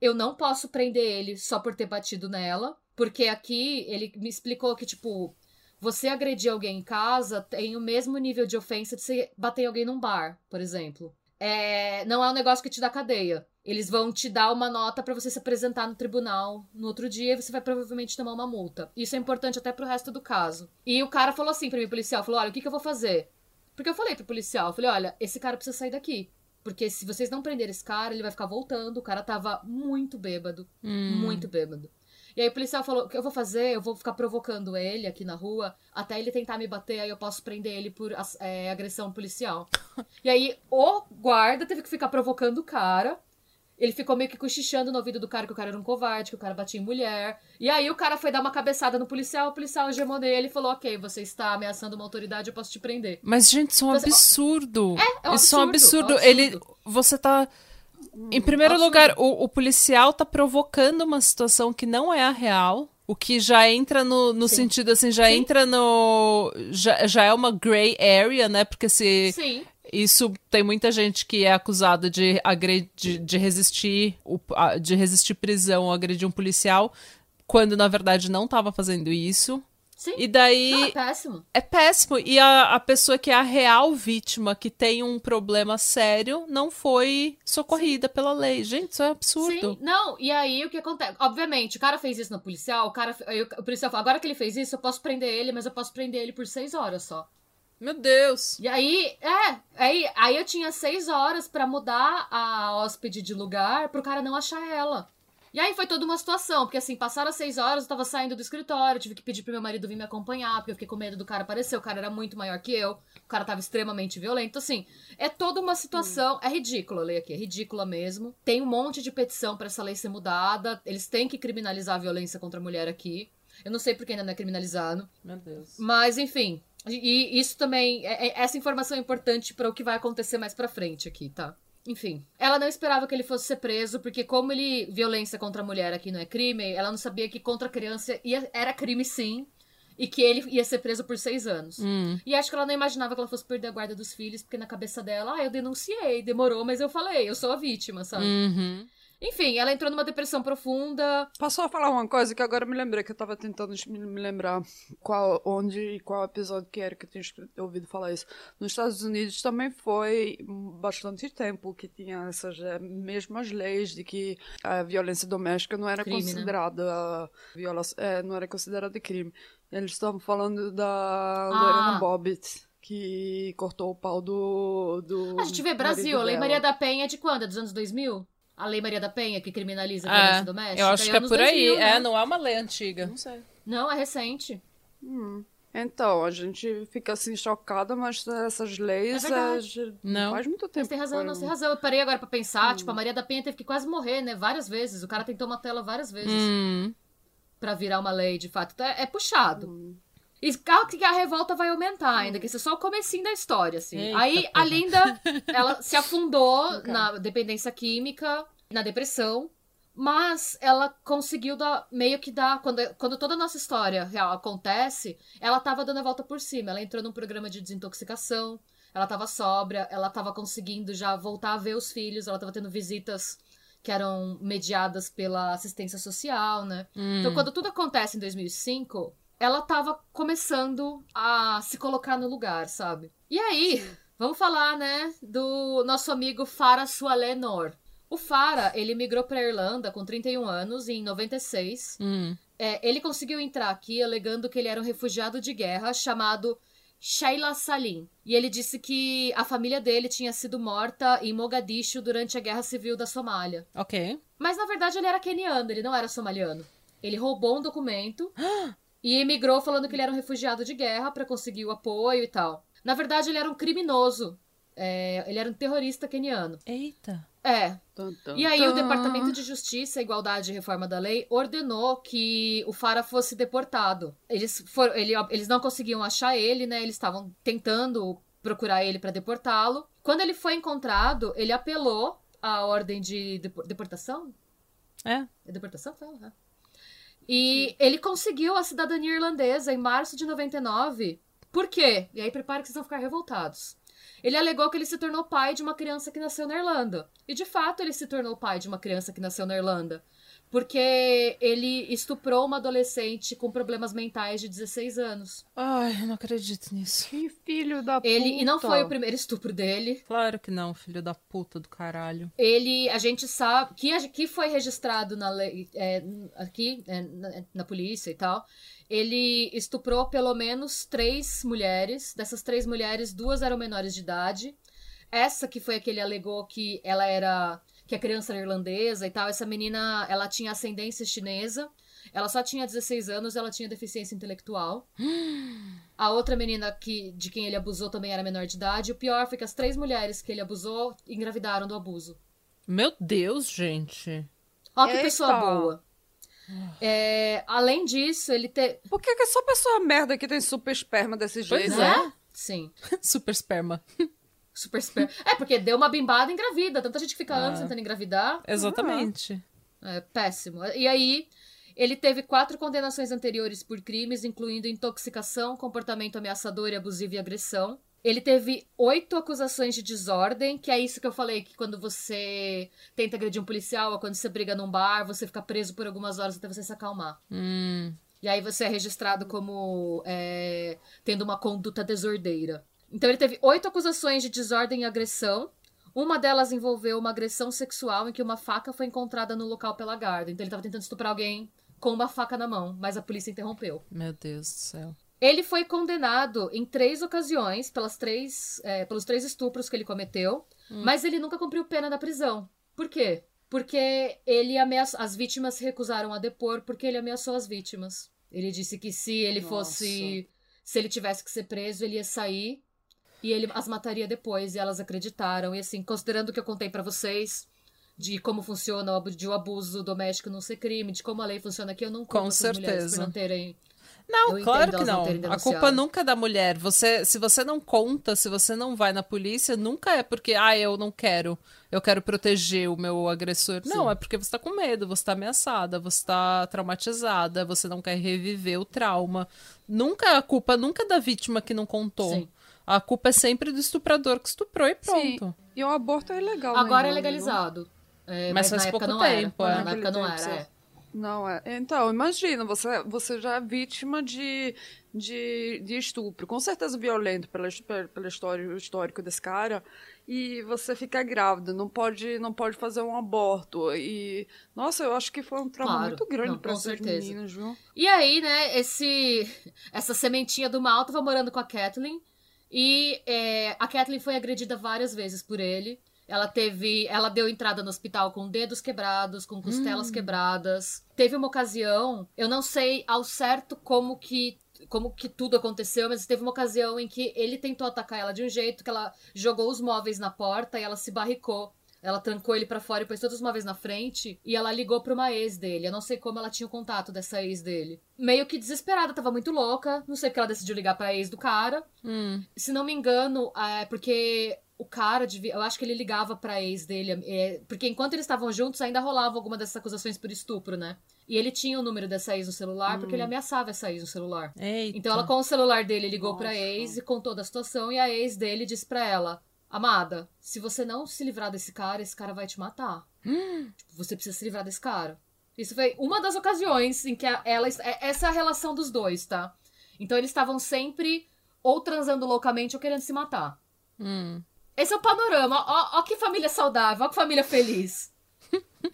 Eu não posso prender ele só por ter batido nela, porque aqui ele me explicou que, tipo, você agredir alguém em casa tem o mesmo nível de ofensa de você bater alguém num bar, por exemplo. É, não é um negócio que te dá cadeia. Eles vão te dar uma nota para você se apresentar no tribunal no outro dia e você vai provavelmente tomar uma multa. Isso é importante até pro resto do caso. E o cara falou assim pra mim, policial, falou: "Olha, o que que eu vou fazer?" Porque eu falei pro policial, eu falei: "Olha, esse cara precisa sair daqui. Porque se vocês não prenderem esse cara, ele vai ficar voltando. O cara tava muito bêbado, hum. muito bêbado." E aí o policial falou: o que eu vou fazer? Eu vou ficar provocando ele aqui na rua até ele tentar me bater, aí eu posso prender ele por é, agressão policial. e aí o guarda teve que ficar provocando o cara. Ele ficou meio que cochichando no ouvido do cara que o cara era um covarde, que o cara batia em mulher. E aí o cara foi dar uma cabeçada no policial, o policial gemou nele e falou: Ok, você está ameaçando uma autoridade, eu posso te prender. Mas, gente, isso é um então, absurdo. É, é um isso absurdo, é um absurdo. É um absurdo. Ele. Você tá. Em primeiro absurdo. lugar, o, o, policial tá provocando uma situação que não é a real. O que já entra no, no sentido assim, já Sim. entra no. Já, já é uma gray area, né? Porque se. Sim. Isso tem muita gente que é acusada de, agredir, de resistir de resistir prisão ou agredir um policial, quando na verdade não estava fazendo isso. Sim. E daí. Não, é péssimo. É péssimo. E a, a pessoa que é a real vítima, que tem um problema sério, não foi socorrida Sim. pela lei. Gente, isso é absurdo. Sim, não. E aí o que acontece? Obviamente, o cara fez isso no policial, o cara. O policial falou: agora que ele fez isso, eu posso prender ele, mas eu posso prender ele por seis horas só. Meu Deus! E aí, é, aí, aí eu tinha seis horas para mudar a hóspede de lugar pro cara não achar ela. E aí foi toda uma situação, porque assim, passaram as seis horas, eu tava saindo do escritório, tive que pedir pro meu marido vir me acompanhar, porque eu fiquei com medo do cara aparecer, o cara era muito maior que eu, o cara tava extremamente violento, assim, é toda uma situação, hum. é ridícula a lei aqui, é ridícula mesmo. Tem um monte de petição para essa lei ser mudada, eles têm que criminalizar a violência contra a mulher aqui. Eu não sei porque ainda não é criminalizado. Meu Deus. Mas, enfim, e isso também, é, é, essa informação é importante para o que vai acontecer mais para frente aqui, tá? enfim, ela não esperava que ele fosse ser preso, porque como ele violência contra a mulher aqui não é crime, ela não sabia que contra a criança ia, era crime sim, e que ele ia ser preso por seis anos. Hum. E acho que ela não imaginava que ela fosse perder a guarda dos filhos, porque na cabeça dela, ah, eu denunciei, demorou, mas eu falei, eu sou a vítima, sabe? Uhum. Enfim, ela entrou numa depressão profunda. Posso só falar uma coisa que agora me lembrei, que eu tava tentando me lembrar qual, onde e qual episódio que era que eu tinha ouvido falar isso. Nos Estados Unidos também foi bastante tempo que tinha essas eh, mesmas leis de que a violência doméstica não era crime, né? considerada né? é, não era considerada crime. Eles estavam falando da ah. Lorena Bobbitt que cortou o pau do. do a gente vê Brasil, a Lei Maria da Penha é de quando? É dos anos 2000? A Lei Maria da Penha, que criminaliza a violência é, doméstica? Eu acho que é por 2000, aí. Né? É, não é uma lei antiga. Não sei. Não, é recente. Hum. Então, a gente fica assim chocada, mas essas leis é não faz muito tempo. Mas tem razão, não tem razão. Eu parei agora pra pensar, hum. tipo, a Maria da Penha teve que quase morrer, né? Várias vezes. O cara tentou matar ela várias vezes. Hum. Pra virar uma lei, de fato. Então, é, é puxado. Hum. E claro que a revolta vai aumentar ainda, que isso é só o comecinho da história, assim. Eita, Aí porra. a Linda, ela se afundou na dependência química, na depressão, mas ela conseguiu dar, meio que dar, quando, quando toda a nossa história real acontece, ela tava dando a volta por cima. Ela entrou num programa de desintoxicação, ela tava sóbria, ela tava conseguindo já voltar a ver os filhos, ela tava tendo visitas que eram mediadas pela assistência social, né? Hum. Então, quando tudo acontece em 2005, ela tava começando a se colocar no lugar, sabe? E aí, Sim. vamos falar, né, do nosso amigo Farah Sualenor. O Farah, ele migrou pra Irlanda com 31 anos, em 96. Hum. É, ele conseguiu entrar aqui alegando que ele era um refugiado de guerra chamado Sheila Salim. E ele disse que a família dele tinha sido morta em Mogadishu durante a Guerra Civil da Somália. Ok. Mas na verdade ele era keniano, ele não era somaliano. Ele roubou um documento e emigrou falando que ele era um refugiado de guerra para conseguir o apoio e tal. Na verdade, ele era um criminoso. É, ele era um terrorista keniano. Eita. É. Tum, tum, e aí tum. o Departamento de Justiça, Igualdade e Reforma da Lei ordenou que o Fara fosse deportado. Eles, foram, ele, eles não conseguiam achar ele, né? Eles estavam tentando procurar ele para deportá-lo. Quando ele foi encontrado, ele apelou à ordem de deportação? É. É deportação? Fala, é. E Sim. ele conseguiu a cidadania irlandesa em março de 99. Por quê? E aí prepare que vocês vão ficar revoltados. Ele alegou que ele se tornou pai de uma criança que nasceu na Irlanda. E de fato ele se tornou pai de uma criança que nasceu na Irlanda porque ele estuprou uma adolescente com problemas mentais de 16 anos. Ai, eu não acredito nisso. Que filho da puta. Ele, e não foi o primeiro estupro dele. Claro que não, filho da puta do caralho. Ele, a gente sabe, que, que foi registrado na lei, é, aqui, é, na, na polícia e tal, ele estuprou pelo menos três mulheres. Dessas três mulheres, duas eram menores de idade. Essa que foi a que ele alegou que ela era que a criança era irlandesa e tal. Essa menina, ela tinha ascendência chinesa. Ela só tinha 16 anos, ela tinha deficiência intelectual. A outra menina que, de quem ele abusou também era menor de idade. O pior foi que as três mulheres que ele abusou engravidaram do abuso. Meu Deus, gente. Ó, que Eita. pessoa boa. É, além disso, ele tem. Por que, que é só pessoa merda que tem super esperma desse jeito? Pois é? Sim. super esperma. Super, super. É, porque deu uma bimbada engravida. Tanta gente fica anos é. tentando engravidar. Exatamente. É péssimo. E aí, ele teve quatro condenações anteriores por crimes, incluindo intoxicação, comportamento ameaçador e abusivo e agressão. Ele teve oito acusações de desordem, que é isso que eu falei, que quando você tenta agredir um policial ou quando você briga num bar, você fica preso por algumas horas até você se acalmar. Hum. E aí você é registrado como é, tendo uma conduta desordeira. Então ele teve oito acusações de desordem e agressão. Uma delas envolveu uma agressão sexual em que uma faca foi encontrada no local pela guarda. Então ele estava tentando estuprar alguém com uma faca na mão, mas a polícia interrompeu. Meu Deus do céu. Ele foi condenado em três ocasiões pelas três, é, pelos três estupros que ele cometeu, hum. mas ele nunca cumpriu pena da prisão. Por quê? Porque ele ameaçou. As vítimas recusaram a depor porque ele ameaçou as vítimas. Ele disse que se ele Nossa. fosse. Se ele tivesse que ser preso, ele ia sair e ele as mataria depois, e elas acreditaram. E assim, considerando o que eu contei para vocês, de como funciona o, de o abuso doméstico não ser crime, de como a lei funciona aqui, eu não Com certeza. por não terem Não, claro que não. não a culpa nunca é da mulher. Você, se você não conta, se você não vai na polícia, nunca é porque, ah, eu não quero, eu quero proteger o meu agressor. Sim. Não, é porque você tá com medo, você tá ameaçada, você tá traumatizada, você não quer reviver o trauma. Nunca a culpa nunca é da vítima que não contou. Sim. A culpa é sempre do estuprador que estuprou e pronto. Sim. E o aborto é ilegal. Agora é legalizado. É, mas, mas faz pouco tempo. Era. É. Na época não era. É. Não é. Então, imagina, você, você já é vítima de, de, de estupro, com certeza violento pela, pela história, o histórico desse cara, e você fica grávida, não pode, não pode fazer um aborto. E, nossa, eu acho que foi um trauma claro, muito grande para essas certeza. meninas, viu? E aí, né, esse, essa sementinha do mal tava morando com a Kathleen, e é, a Kathleen foi agredida várias vezes por ele. Ela teve. Ela deu entrada no hospital com dedos quebrados, com costelas hum. quebradas. Teve uma ocasião, eu não sei ao certo como que. Como que tudo aconteceu, mas teve uma ocasião em que ele tentou atacar ela de um jeito que ela jogou os móveis na porta e ela se barricou. Ela trancou ele para fora e pôs todos os móveis na frente. E ela ligou pra uma ex dele. Eu não sei como ela tinha o contato dessa ex dele. Meio que desesperada, tava muito louca. Não sei porque ela decidiu ligar pra ex do cara. Hum. Se não me engano, é porque o cara devia. Eu acho que ele ligava pra ex dele. É, porque enquanto eles estavam juntos, ainda rolava alguma dessas acusações por estupro, né? E ele tinha o número dessa ex no celular, hum. porque ele hum. ameaçava essa ex no celular. Eita. Então ela, com o celular dele, ligou Nossa. pra ex e contou da situação. E a ex dele disse pra ela: Amada, se você não se livrar desse cara, esse cara vai te matar. Tipo, você precisa se livrar desse cara. Isso foi uma das ocasiões em que ela. É, essa é a relação dos dois, tá? Então eles estavam sempre ou transando loucamente ou querendo se matar. Hum. Esse é o panorama. Ó, ó que família saudável, ó que família feliz.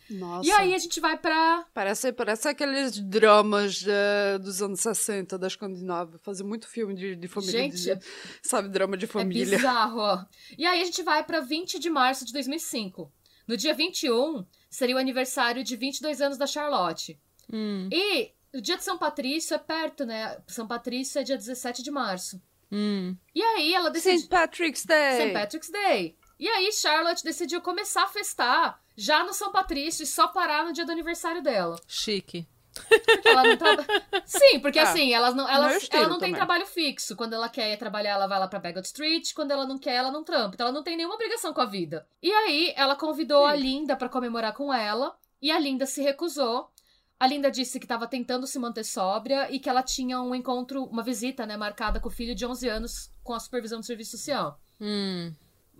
Nossa. E aí a gente vai pra. Parece, parece aqueles dramas uh, dos anos 60 da Escandinávia. Fazer muito filme de, de família. Gente, de, sabe, drama de família. É bizarro, ó. E aí a gente vai pra 20 de março de 2005. No dia 21, seria o aniversário de 22 anos da Charlotte. Hum. E o dia de São Patrício é perto, né? São Patrício é dia 17 de março. Hum. E aí ela decidiu. St. Patrick's Day. St. Patrick's Day. E aí Charlotte decidiu começar a festar já no São Patrício e só parar no dia do aniversário dela. Chique. Porque ela não traba... Sim, porque ah, assim, ela não, ela, ela não tem trabalho fixo. Quando ela quer trabalhar, ela vai lá pra Bagot Street. Quando ela não quer, ela não trampa. Então ela não tem nenhuma obrigação com a vida. E aí, ela convidou Sim. a Linda para comemorar com ela. E a Linda se recusou. A Linda disse que estava tentando se manter sóbria e que ela tinha um encontro, uma visita, né, marcada com o filho de 11 anos com a supervisão do serviço social. Hum.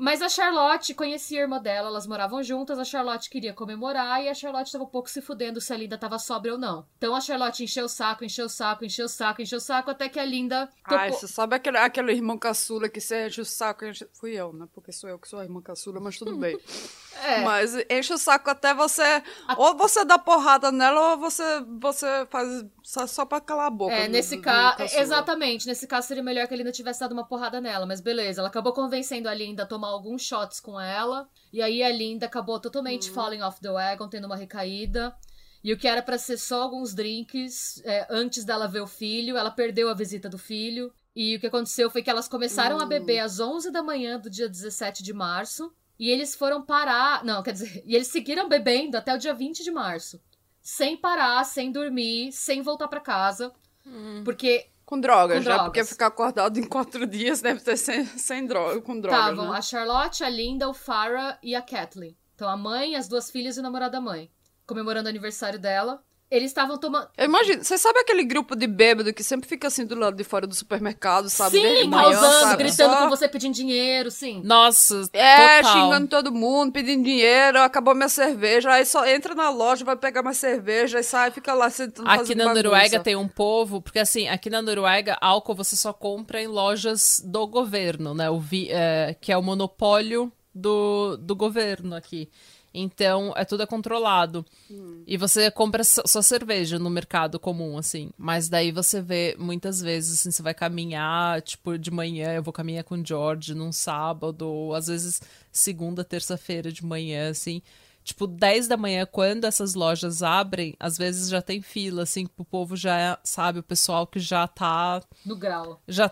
Mas a Charlotte conhecia a irmã dela, elas moravam juntas, a Charlotte queria comemorar e a Charlotte estava um pouco se fudendo se a Linda estava sóbria ou não. Então a Charlotte encheu o saco, encheu o saco, encheu o saco, encheu o saco, até que a Linda. Topou... Ai, você sabe aquele, aquele irmão caçula que você enche o saco, enche... fui eu, né? Porque sou eu que sou a irmã caçula, mas tudo bem. é. Mas enche o saco até você. A... Ou você dá porrada nela, ou você, você faz só, só pra calar a boca. É, nesse caso. Exatamente, nesse caso seria melhor que a Linda tivesse dado uma porrada nela, mas beleza. Ela acabou convencendo a Linda a tomar alguns shots com ela. E aí a Linda acabou totalmente uhum. falling off the wagon, tendo uma recaída. E o que era para ser só alguns drinks é, antes dela ver o filho, ela perdeu a visita do filho. E o que aconteceu foi que elas começaram uhum. a beber às 11 da manhã do dia 17 de março. E eles foram parar. Não, quer dizer, e eles seguiram bebendo até o dia 20 de março sem parar, sem dormir, sem voltar para casa. Hum. Porque. Com drogas, com drogas. Porque ficar acordado em quatro dias deve ter sem, sem droga, com drogas. Estavam né? a Charlotte, a Linda, o Farah e a Kathleen. Então a mãe, as duas filhas e o namorado da mãe. Comemorando o aniversário dela. Eles estavam tomando. Imagina, você sabe aquele grupo de bêbado que sempre fica assim do lado de fora do supermercado, sabe? Sim, causando, gritando Só... com você pedindo dinheiro, sim. Nossa, É, total. xingando todo mundo, pedindo dinheiro, acabou minha cerveja, aí só entra na loja, vai pegar mais cerveja e sai, fica lá sentando Aqui na bagunça. Noruega tem um povo, porque assim, aqui na Noruega, álcool você só compra em lojas do governo, né? O vi, é, que é o monopólio do, do governo aqui. Então, é tudo é controlado. Hum. E você compra só cerveja no mercado comum, assim. Mas daí você vê, muitas vezes, assim, você vai caminhar, tipo, de manhã, eu vou caminhar com o George num sábado, ou às vezes segunda, terça-feira de manhã, assim. Tipo, 10 da manhã, quando essas lojas abrem, às vezes já tem fila, assim, o povo já sabe, o pessoal que já tá. No grau. Já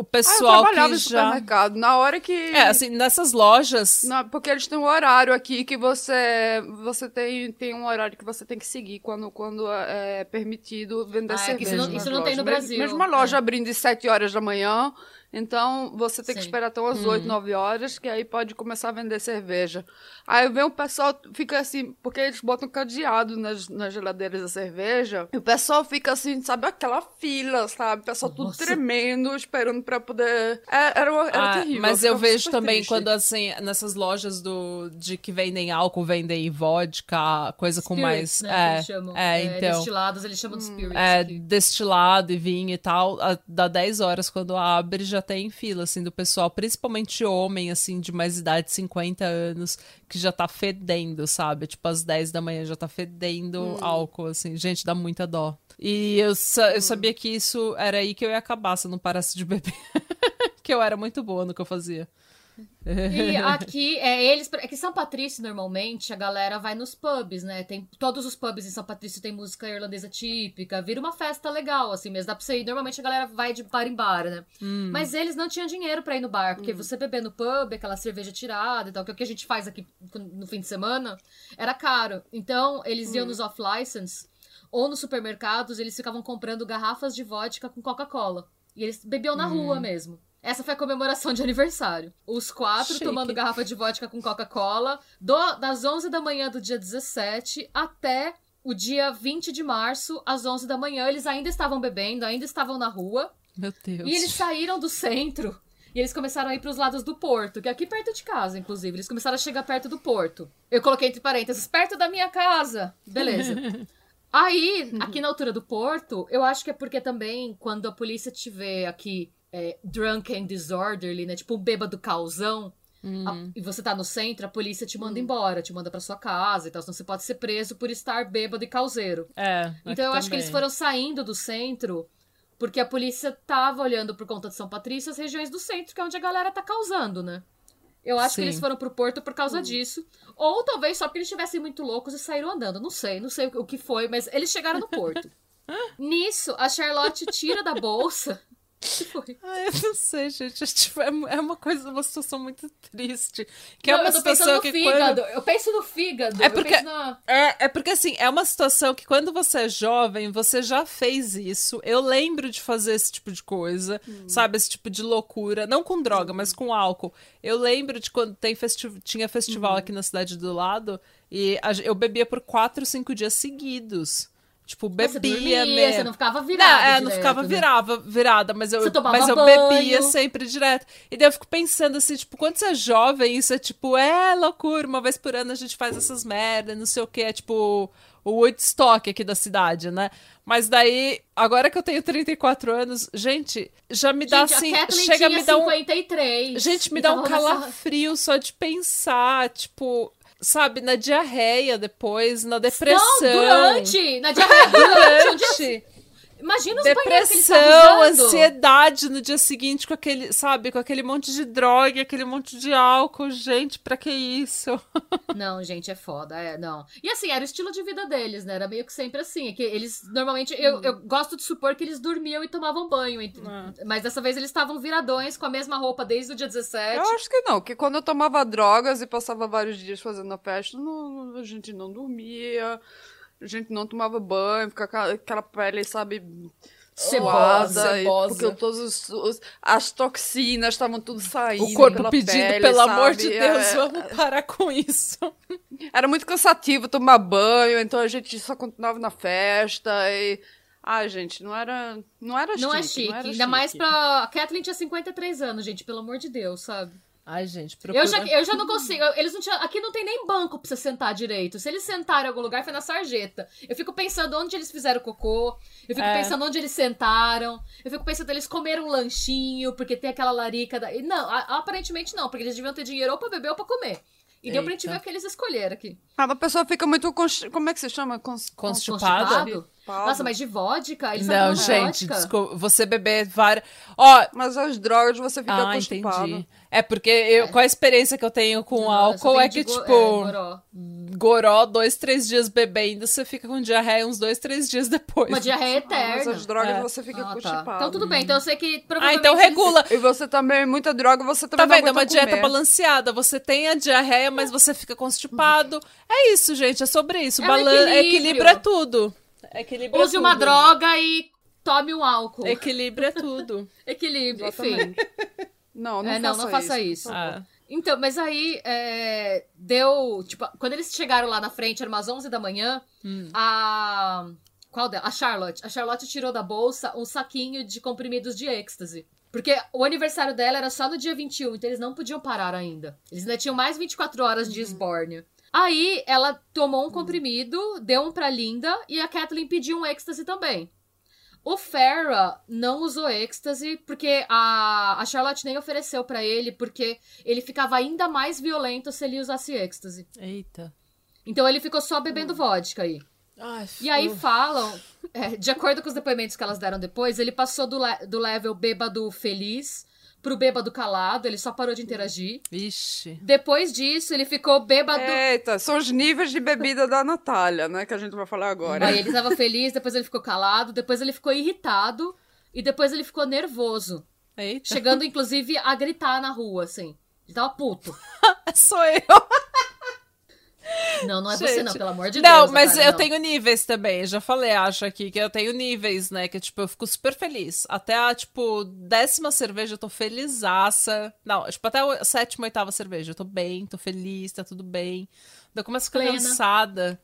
o pessoal ah, eu que já... supermercado. Na hora que... É, assim, nessas lojas... Não, porque eles têm um horário aqui que você... Você tem, tem um horário que você tem que seguir quando, quando é permitido vender ah, cerveja. É isso não, isso não tem no Brasil. Mesmo uma loja é. abrindo de 7 horas da manhã, então, você tem Sim. que esperar até umas hum. 8, 9 horas, que aí pode começar a vender cerveja. Aí vem o pessoal, fica assim, porque eles botam cadeado nas, nas geladeiras da cerveja, e o pessoal fica assim, sabe, aquela fila, sabe? O pessoal Nossa. tudo tremendo, esperando pra poder... É, era, era ah, terrível. Mas eu vejo também triste. quando, assim, nessas lojas do, de que vendem álcool, vendem vodka, coisa com mais... Né, é, chamam. É, é, então... Destilados, eles chamam de hum. spirits. É, aqui. destilado e vinho e tal, a, dá 10 horas quando abre, já tem fila, assim, do pessoal, principalmente homem, assim, de mais idade, 50 anos, que já tá fedendo, sabe? Tipo, às 10 da manhã já tá fedendo hum. álcool, assim. Gente, dá muita dó. E eu, sa eu hum. sabia que isso era aí que eu ia acabar se eu não parasse de beber. que eu era muito boa no que eu fazia. E aqui, é, eles. É que São Patrício, normalmente, a galera vai nos pubs, né? Tem, todos os pubs em São Patrício tem música irlandesa típica, vira uma festa legal, assim mesmo. Dá pra você ir. Normalmente a galera vai de bar em bar, né? Hum. Mas eles não tinham dinheiro para ir no bar, porque hum. você beber no pub, aquela cerveja tirada e tal, que é o que a gente faz aqui no fim de semana, era caro. Então, eles iam hum. nos off-license ou nos supermercados, eles ficavam comprando garrafas de vodka com Coca-Cola. E eles bebiam na rua hum. mesmo. Essa foi a comemoração de aniversário. Os quatro Chique. tomando garrafa de vodka com Coca-Cola, das 11 da manhã do dia 17 até o dia 20 de março, às 11 da manhã. Eles ainda estavam bebendo, ainda estavam na rua. Meu Deus. E eles saíram do centro e eles começaram a ir para os lados do porto, que é aqui perto de casa, inclusive. Eles começaram a chegar perto do porto. Eu coloquei entre parênteses, perto da minha casa. Beleza. Aí, aqui na altura do porto, eu acho que é porque também, quando a polícia te vê aqui é, drunk and disorderly, né? Tipo um bêbado causão. Uhum. A, e você tá no centro, a polícia te manda uhum. embora, te manda para sua casa e tal. Então você pode ser preso por estar bêbado e causeiro. É. Então eu também. acho que eles foram saindo do centro porque a polícia tava olhando por conta de São Patrício as regiões do centro, que é onde a galera tá causando, né? Eu acho Sim. que eles foram pro porto por causa uhum. disso. Ou talvez só porque eles estivessem muito loucos e saíram andando. Não sei, não sei o que foi, mas eles chegaram no porto. Nisso, a Charlotte tira da bolsa que foi? Ah, eu não sei, gente. É, tipo, é, uma coisa, uma situação muito triste. Que é não, é uma eu tô situação no que fígado. Quando... Eu penso no fígado. É porque, na... é, é porque, assim, é uma situação que quando você é jovem, você já fez isso. Eu lembro de fazer esse tipo de coisa, hum. sabe? Esse tipo de loucura. Não com droga, hum. mas com álcool. Eu lembro de quando tem festi tinha festival hum. aqui na cidade do lado e eu bebia por quatro, cinco dias seguidos. Tipo, bebia você dormia, mesmo. Você não ficava virada. Não, é, direto, não ficava né? virava, virada, mas eu, mas eu banho. bebia sempre direto. E daí eu fico pensando assim, tipo, quando você é jovem, isso é tipo, é loucura, uma vez por ano a gente faz essas merdas, não sei o que, é tipo o Woodstock aqui da cidade, né? Mas daí, agora que eu tenho 34 anos, gente, já me dá gente, assim. chega a me dar um. 53, gente, me dá um calafrio só de pensar, tipo sabe, na diarreia depois, na depressão. Não, durante! Na diarreia durante! Imagina os Depressão, ansiedade no dia seguinte com aquele, sabe, com aquele monte de droga, aquele monte de álcool. Gente, pra que isso? Não, gente, é foda, é, não. E assim, era o estilo de vida deles, né? Era meio que sempre assim. É que eles, normalmente, eu, eu gosto de supor que eles dormiam e tomavam banho. É. Mas dessa vez eles estavam viradões com a mesma roupa desde o dia 17. Eu acho que não, que quando eu tomava drogas e passava vários dias fazendo a festa, não, a gente não dormia a gente não tomava banho, ficava aquela pele, sabe, cebosa, porque todas os, as toxinas estavam tudo saindo. O corpo pedindo, pele, pelo sabe? amor de Deus, é, vamos parar com isso. Era muito cansativo tomar banho, então a gente só continuava na festa e. Ai, gente, não era. Não era não é chique. Não é chique. Ainda chique. mais pra. A Kathleen tinha 53 anos, gente, pelo amor de Deus, sabe? Ai, gente, procura... eu, já, eu já não consigo. Eles não tinham, aqui não tem nem banco pra você sentar direito. Se eles sentarem em algum lugar, foi na sarjeta. Eu fico pensando onde eles fizeram cocô. Eu fico é. pensando onde eles sentaram. Eu fico pensando eles comeram um lanchinho, porque tem aquela larica. Da... Não, aparentemente não, porque eles deviam ter dinheiro ou pra beber ou pra comer. E Eita. deu pra gente ver o que eles escolheram aqui. Ah, a pessoa fica muito. Como é que se chama? Cons... Constipada? Nossa, mas de vodka? Eles não, gente, desculpa, você beber várias. Ó. Mas as drogas você fica ah, constipado. Entendi. É porque eu, é. com a experiência que eu tenho com Não, álcool é que, go tipo, é, goró. goró, dois, três dias bebendo, você fica com diarreia uns dois, três dias depois. Uma diarreia eterna. Ah, mas as drogas é. você fica ah, constipado. Tá. Então tudo bem, então eu sei que provavelmente... Ah, então regula. E você também, muita droga, você também Tá vendo, é uma dieta comer. balanceada. Você tem a diarreia, mas você fica constipado. É isso, gente, é sobre isso. É Balan equilíbrio. equilíbrio é tudo. Equilíbrio Use é uma droga e tome um álcool. Equilíbrio é tudo. Equilíbrio, enfim. Não, não, é, não, não faça isso. isso. Ah. Então, mas aí é, deu. Tipo, quando eles chegaram lá na frente, eram umas 11 da manhã, hum. a. Qual dela? A Charlotte. A Charlotte tirou da bolsa um saquinho de comprimidos de êxtase. Porque o aniversário dela era só no dia 21, então eles não podiam parar ainda. Eles ainda tinham mais 24 horas de esbórnio. Uhum. Aí ela tomou um comprimido, deu um pra Linda e a Kathleen pediu um êxtase também. O Farrah não usou êxtase porque a, a Charlotte nem ofereceu para ele, porque ele ficava ainda mais violento se ele usasse êxtase. Eita. Então ele ficou só bebendo hum. vodka aí. Ai, e aí falam, é, de acordo com os depoimentos que elas deram depois, ele passou do, le do level bêbado feliz pro bêbado calado, ele só parou de interagir. Ixi. Depois disso, ele ficou bêbado. Eita, são os níveis de bebida da Natália, né? Que a gente vai falar agora. Aí ele tava feliz, depois ele ficou calado, depois ele ficou irritado e depois ele ficou nervoso. Eita. Chegando, inclusive, a gritar na rua, assim. Ele tava puto. Sou eu. Não, não é Gente, você não, pelo amor de não, Deus. Mas Natália, eu não. tenho níveis também, já falei, acho aqui, que eu tenho níveis, né, que tipo, eu fico super feliz. Até a, tipo, décima cerveja eu tô felizaça. Não, tipo, até a sétima, oitava cerveja eu tô bem, tô feliz, tá tudo bem. Daí eu começo a ficar cansada.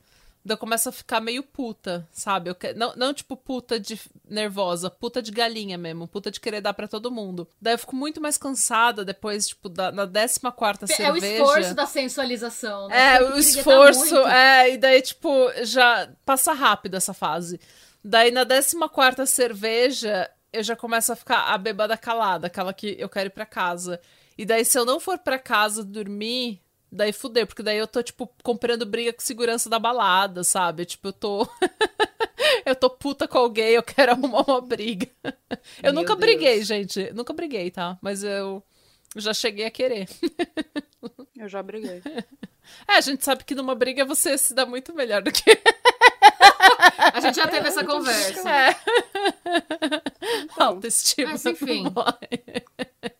Eu começo a ficar meio puta, sabe? Eu que... não, não tipo puta de nervosa, puta de galinha mesmo, puta de querer dar para todo mundo. Daí eu fico muito mais cansada depois, tipo, da, na 14 é cerveja. É o esforço da sensualização, né? É, o esforço, é, e daí, tipo, já passa rápido essa fase. Daí na 14 cerveja, eu já começo a ficar a bebada calada, aquela que eu quero ir pra casa. E daí, se eu não for para casa dormir, Daí fudeu, porque daí eu tô, tipo, comprando briga com segurança da balada, sabe? Tipo, eu tô. eu tô puta com alguém, eu quero arrumar uma briga. eu Meu nunca Deus. briguei, gente. Nunca briguei, tá? Mas eu já cheguei a querer. eu já briguei. É, a gente sabe que numa briga você se dá muito melhor do que. A gente já teve essa conversa. É. Autoestima. Mas enfim.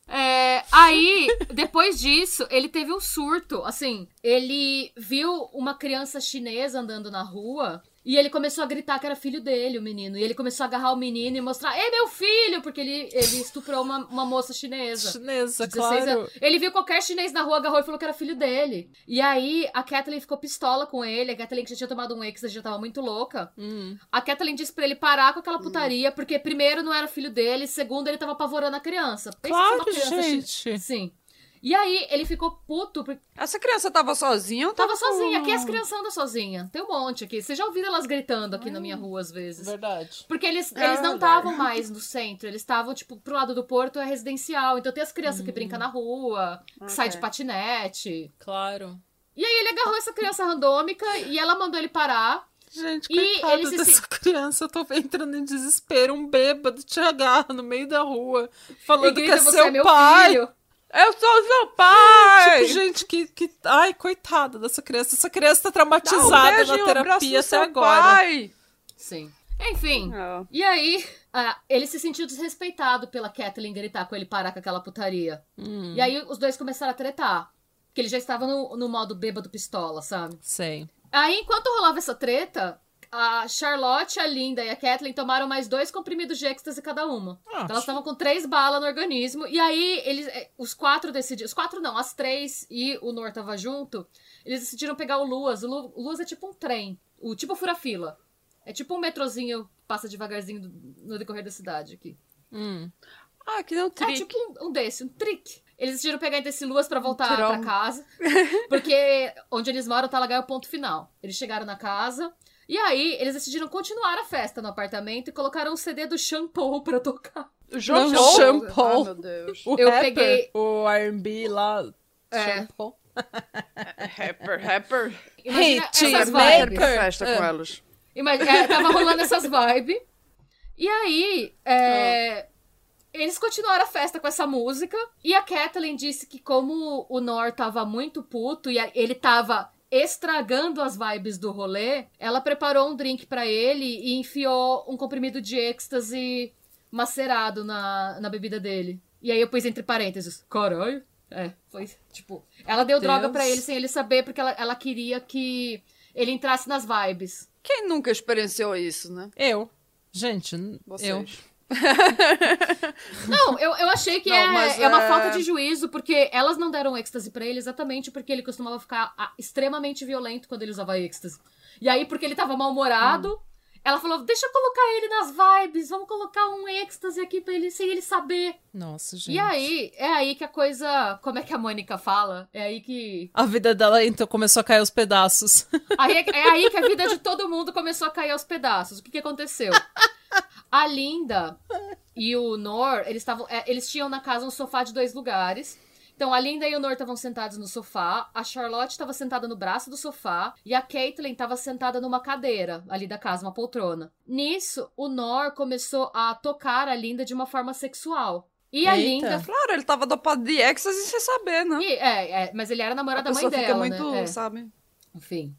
É, aí, depois disso, ele teve um surto. Assim, ele viu uma criança chinesa andando na rua e ele começou a gritar que era filho dele, o menino. E ele começou a agarrar o menino e mostrar: É meu filho! Porque ele, ele estuprou uma, uma moça chinesa. Chinesa, claro. Anos. Ele viu qualquer chinês na rua, agarrou e falou que era filho dele. E aí a Kathleen ficou pistola com ele. A Kathleen que já tinha tomado um ex, já tava muito louca. Hum. A Kathleen disse pra ele parar com aquela putaria, porque primeiro não era filho dele, segundo ele tava apavorando a criança. Pensa claro, criança gente. Sim. E aí ele ficou puto. Porque... Essa criança tava sozinha ou tava, tava sozinha? Aqui as crianças andam sozinhas. Tem um monte aqui. Você já ouviu elas gritando aqui na minha rua às vezes. Verdade. Porque eles, é eles não estavam mais no centro. Eles estavam, tipo, pro lado do porto é residencial. Então tem as crianças que brincam na rua, que okay. sai de patinete. Claro. E aí ele agarrou essa criança randômica e ela mandou ele parar. Gente, coitada e dessa se... criança, eu tô entrando em desespero. Um bêbado te agarra no meio da rua, falando que é seu é pai. Filho. Eu sou seu pai! Tipo, gente, que, que. Ai, coitada dessa criança. Essa criança tá traumatizada um na terapia até agora. Pai. Sim. Enfim. Oh. E aí, uh, ele se sentiu desrespeitado pela Kathleen gritar com ele parar com aquela putaria. Hum. E aí os dois começaram a tretar. Porque ele já estava no, no modo bêbado pistola, sabe? Sei. Aí, enquanto rolava essa treta, a Charlotte, a Linda e a Kathleen tomaram mais dois comprimidos de êxtase cada uma. Ah, então elas estavam com três balas no organismo. E aí, eles, eh, os quatro decidiram. Os quatro não, as três e o Nor tava junto. Eles decidiram pegar o Luas. O, Lu, o Luas é tipo um trem. O tipo fura-fila. É tipo um metrozinho que passa devagarzinho no decorrer da cidade aqui. Hum. Ah, que não um trick. É tipo um, um desse, um trick. Eles decidiram pegar desse Luas para voltar para casa. Porque onde eles moram, Talagai é o ponto final. Eles chegaram na casa. E aí, eles decidiram continuar a festa no apartamento e colocaram um CD do Shampoo pra tocar. O Jean Paul? Shampoo. Ai, meu Deus. O eu rapper, peguei. O RB lá. É. Shampoo. rapper, rapper. Imagina Hit maker. festa com é. elas. Imagina, é, tava rolando essas vibes. E aí, é, eles continuaram a festa com essa música. E a Kathleen disse que, como o Nor tava muito puto e ele tava estragando as vibes do rolê, ela preparou um drink para ele e enfiou um comprimido de êxtase macerado na, na bebida dele. E aí eu pus entre parênteses, caralho. É, foi tipo. Ela deu Deus. droga para ele sem ele saber, porque ela, ela queria que ele entrasse nas vibes. Quem nunca experienciou isso, né? Eu. Gente, Vocês. eu. não, eu, eu achei que não, é, é uma é... falta de juízo, porque elas não deram êxtase para ele exatamente porque ele costumava ficar ah, extremamente violento quando ele usava êxtase. E aí, porque ele tava mal-humorado, hum. ela falou: deixa eu colocar ele nas vibes, vamos colocar um êxtase aqui pra ele sem ele saber. Nossa, gente. E aí, é aí que a coisa. Como é que a Mônica fala? É aí que. A vida dela então começou a cair aos pedaços. Aí, é, é aí que a vida de todo mundo começou a cair aos pedaços. O que, que aconteceu? A Linda e o Nor, eles estavam. É, eles tinham na casa um sofá de dois lugares. Então, a Linda e o Nor estavam sentados no sofá, a Charlotte estava sentada no braço do sofá e a Caitlyn estava sentada numa cadeira ali da casa, uma poltrona. Nisso, o Nor começou a tocar a Linda de uma forma sexual. E Eita. a Linda. Claro, ele tava dopado de êxtase sem saber, né? E, é, é, mas ele era namorado da mãe dela. Fica muito, né? É. sabe? Enfim.